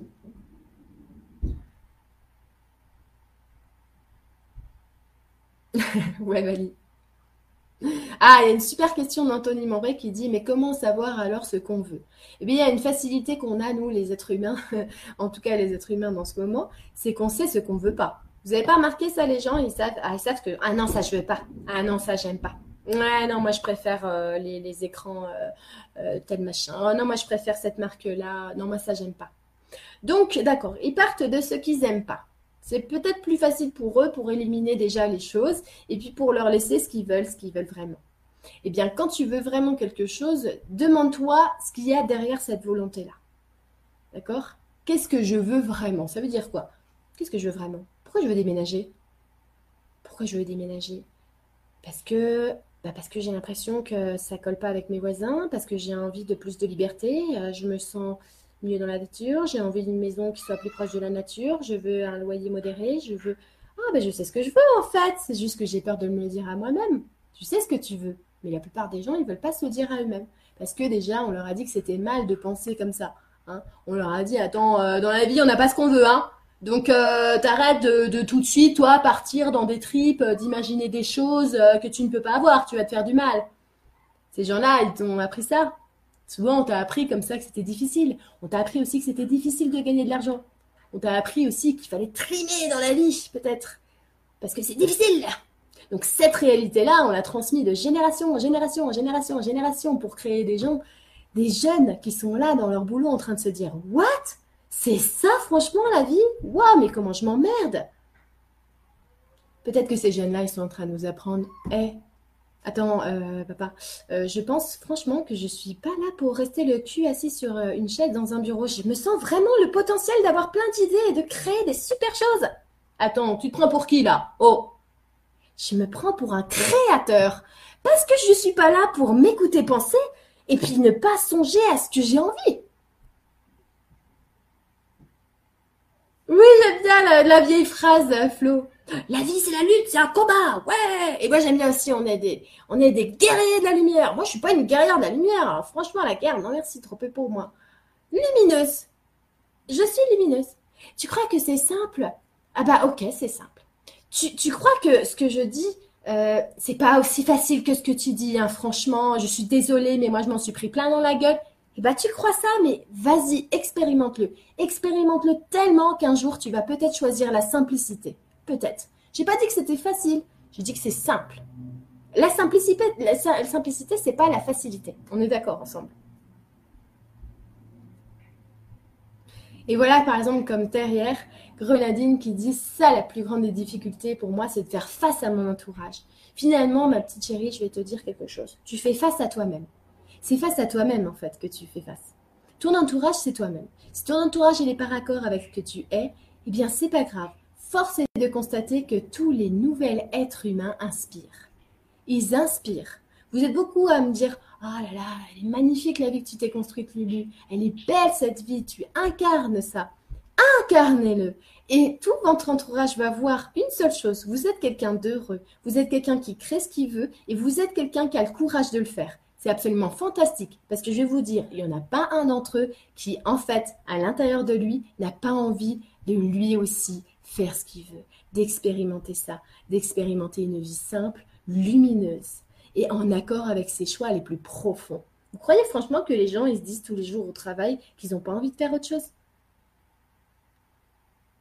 S1: ouais, Vali. Ah, il y a une super question d'Anthony Moret qui dit Mais comment savoir alors ce qu'on veut? Eh bien, il y a une facilité qu'on a, nous, les êtres humains, en tout cas les êtres humains dans ce moment, c'est qu'on sait ce qu'on ne veut pas. Vous n'avez pas remarqué ça, les gens, ils savent, ah, que, ah non, ça je veux pas. Ah non, ça j'aime pas. Ouais, non, moi je préfère euh, les, écrans euh, euh, tel machin. Oh non, moi je préfère cette marque-là. Non, moi ça j'aime pas. Donc, d'accord, ils partent de ce qu'ils aiment pas. C'est peut-être plus facile pour eux pour éliminer déjà les choses et puis pour leur laisser ce qu'ils veulent, ce qu'ils veulent vraiment. Eh bien, quand tu veux vraiment quelque chose, demande-toi ce qu'il y a derrière cette volonté-là. D'accord? Qu'est-ce que je veux vraiment? Ça veut dire quoi? Qu'est-ce que je veux vraiment? Pourquoi je veux déménager? Pourquoi je veux déménager? Parce que bah que j'ai l'impression que ça colle pas avec mes voisins, parce que j'ai envie de plus de liberté, euh, je me sens mieux dans la nature, j'ai envie d'une maison qui soit plus proche de la nature, je veux un loyer modéré, je veux ah ben je sais ce que je veux en fait, c'est juste que j'ai peur de me le dire à moi-même. Tu sais ce que tu veux, mais la plupart des gens ils veulent pas se le dire à eux-mêmes parce que déjà on leur a dit que c'était mal de penser comme ça. Hein. On leur a dit attends euh, dans la vie on n'a pas ce qu'on veut hein. Donc, euh, t'arrêtes de, tout de suite, toi, partir dans des tripes, euh, d'imaginer des choses que tu ne peux pas avoir. Tu vas te faire du mal. Ces gens-là, ils t'ont appris ça. Souvent, on t'a appris comme ça que c'était difficile. On t'a appris aussi que c'était difficile de gagner de l'argent. On t'a appris aussi qu'il fallait trimer dans la vie, peut-être. Parce que c'est difficile. Donc, cette réalité-là, on l'a transmise de génération en génération en génération en génération pour créer des gens, des jeunes qui sont là dans leur boulot en train de se dire What? C'est ça, franchement, la vie? Waouh, mais comment je m'emmerde? Peut-être que ces jeunes-là, ils sont en train de nous apprendre. Eh, attends, euh, papa, euh, je pense franchement que je suis pas là pour rester le cul assis sur euh, une chaise dans un bureau. Je me sens vraiment le potentiel d'avoir plein d'idées et de créer des super choses. Attends, tu te prends pour qui là? Oh Je me prends pour un créateur. Parce que je suis pas là pour m'écouter penser, Et puis ne pas songer à ce que j'ai envie. Oui, j'aime bien la, vieille phrase, Flo. La vie, c'est la lutte, c'est un combat, ouais. Et moi, j'aime bien aussi, on est des, on est des guerriers de la lumière. Moi, je suis pas une guerrière de la lumière. Franchement, la guerre, non merci, trop peu pour moi. Lumineuse. Je suis lumineuse. Tu crois que c'est simple? Ah bah, ok, c'est simple. Tu, tu crois que ce que je dis, euh, c'est pas aussi facile que ce que tu dis, hein, franchement. Je suis désolée, mais moi, je m'en suis pris plein dans la gueule. Eh bah, tu crois ça, mais vas-y, expérimente-le. Expérimente-le tellement qu'un jour, tu vas peut-être choisir la simplicité. Peut-être. J'ai pas dit que c'était facile. J'ai dit que c'est simple. La simplicité, la, simplicité, c'est pas la facilité. On est d'accord ensemble. Et voilà, par exemple, comme Terrière, Grenadine qui dit ça, la plus grande des difficultés pour moi, c'est de faire face à mon entourage. Finalement, ma petite chérie, je vais te dire quelque chose. Tu fais face à toi-même. C'est face à toi-même, en fait, que tu fais face. Ton entourage, c'est toi-même. Si ton entourage, il est par accord avec ce que tu es, eh bien, c'est pas grave. Force est de constater que tous les nouveaux êtres humains inspirent. Ils inspirent. Vous êtes beaucoup à me dire Oh là là, elle est magnifique la vie que tu t'es construite, Lulu. Elle est belle cette vie, tu incarnes ça. Incarnez-le. Et tout votre entourage va voir une seule chose. Vous êtes quelqu'un d'heureux. Vous êtes quelqu'un qui crée ce qu'il veut et vous êtes quelqu'un qui a le courage de le faire. C'est absolument fantastique parce que je vais vous dire, il n'y en a pas un d'entre eux qui, en fait, à l'intérieur de lui, n'a pas envie de lui aussi faire ce qu'il veut, d'expérimenter ça, d'expérimenter une vie simple, lumineuse et en accord avec ses choix les plus profonds. Vous croyez franchement que les gens, ils se disent tous les jours au travail qu'ils n'ont pas envie de faire autre chose?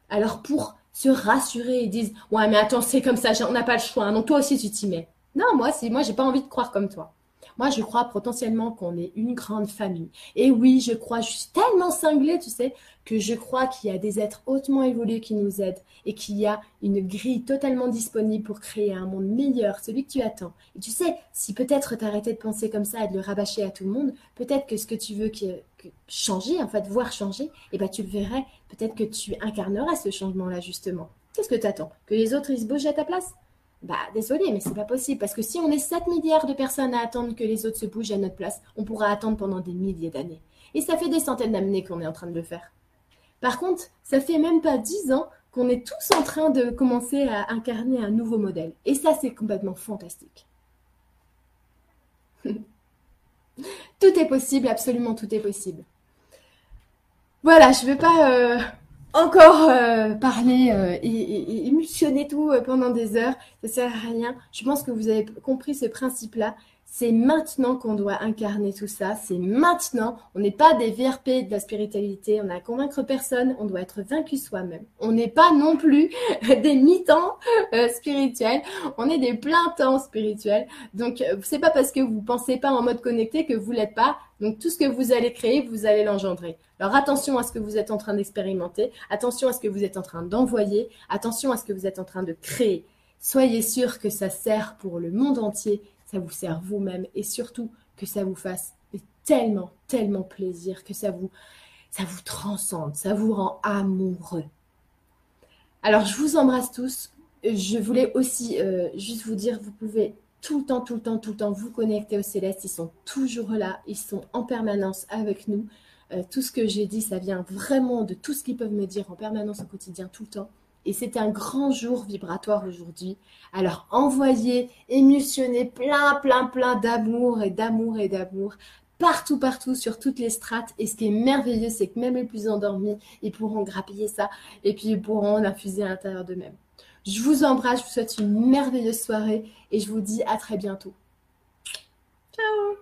S1: Alors pour se rassurer, ils disent Ouais, mais attends, c'est comme ça, on n'a pas le choix. Non, toi aussi, tu t'y mets. Non, moi, si, moi, j'ai pas envie de croire comme toi. Moi, je crois potentiellement qu'on est une grande famille. Et oui, je crois, je suis tellement cinglée, tu sais, que je crois qu'il y a des êtres hautement évolués qui nous aident et qu'il y a une grille totalement disponible pour créer un monde meilleur, celui que tu attends. Et tu sais, si peut-être t'arrêtais de penser comme ça et de le rabâcher à tout le monde, peut-être que ce que tu veux que, changer, en fait, voir changer, eh ben, tu le verrais, peut-être que tu incarneras ce changement-là, justement. Qu'est-ce que tu attends Que les autres, ils se bougent à ta place? Bah, désolé, mais c'est pas possible. Parce que si on est 7 milliards de personnes à attendre que les autres se bougent à notre place, on pourra attendre pendant des milliers d'années. Et ça fait des centaines d'années qu'on est en train de le faire. Par contre, ça fait même pas 10 ans qu'on est tous en train de commencer à incarner un nouveau modèle. Et ça, c'est complètement fantastique. tout est possible, absolument tout est possible. Voilà, je vais pas euh, encore euh, parler euh, et, émulsionner tout euh, pendant des heures, ça sert à rien. Je pense que vous avez compris ce principe-là. C'est maintenant qu'on doit incarner tout ça. C'est maintenant. On n'est pas des VRP de la spiritualité. On n'a à convaincre personne. On doit être vaincu soi-même. On n'est pas non plus des mi-temps spirituels. On est des plein temps spirituels. Donc, c'est pas parce que vous pensez pas en mode connecté que vous l'êtes pas. Donc, tout ce que vous allez créer, vous allez l'engendrer. Alors attention à ce que vous êtes en train d'expérimenter, attention à ce que vous êtes en train d'envoyer, attention à ce que vous êtes en train de créer. Soyez sûr que ça sert pour le monde entier, ça vous sert vous-même et surtout que ça vous fasse tellement, tellement plaisir, que ça vous, ça vous transcende, ça vous rend amoureux. Alors je vous embrasse tous. Je voulais aussi euh, juste vous dire, vous pouvez tout le temps, tout le temps, tout le temps vous connecter au céleste. Ils sont toujours là, ils sont en permanence avec nous. Euh, tout ce que j'ai dit, ça vient vraiment de tout ce qu'ils peuvent me dire en permanence au quotidien, tout le temps. Et c'est un grand jour vibratoire aujourd'hui. Alors envoyez, émulsionnez plein, plein, plein d'amour et d'amour et d'amour partout, partout, sur toutes les strates. Et ce qui est merveilleux, c'est que même les plus endormis, ils pourront grappiller ça et puis ils pourront l'infuser à l'intérieur d'eux-mêmes. Je vous embrasse, je vous souhaite une merveilleuse soirée et je vous dis à très bientôt. Ciao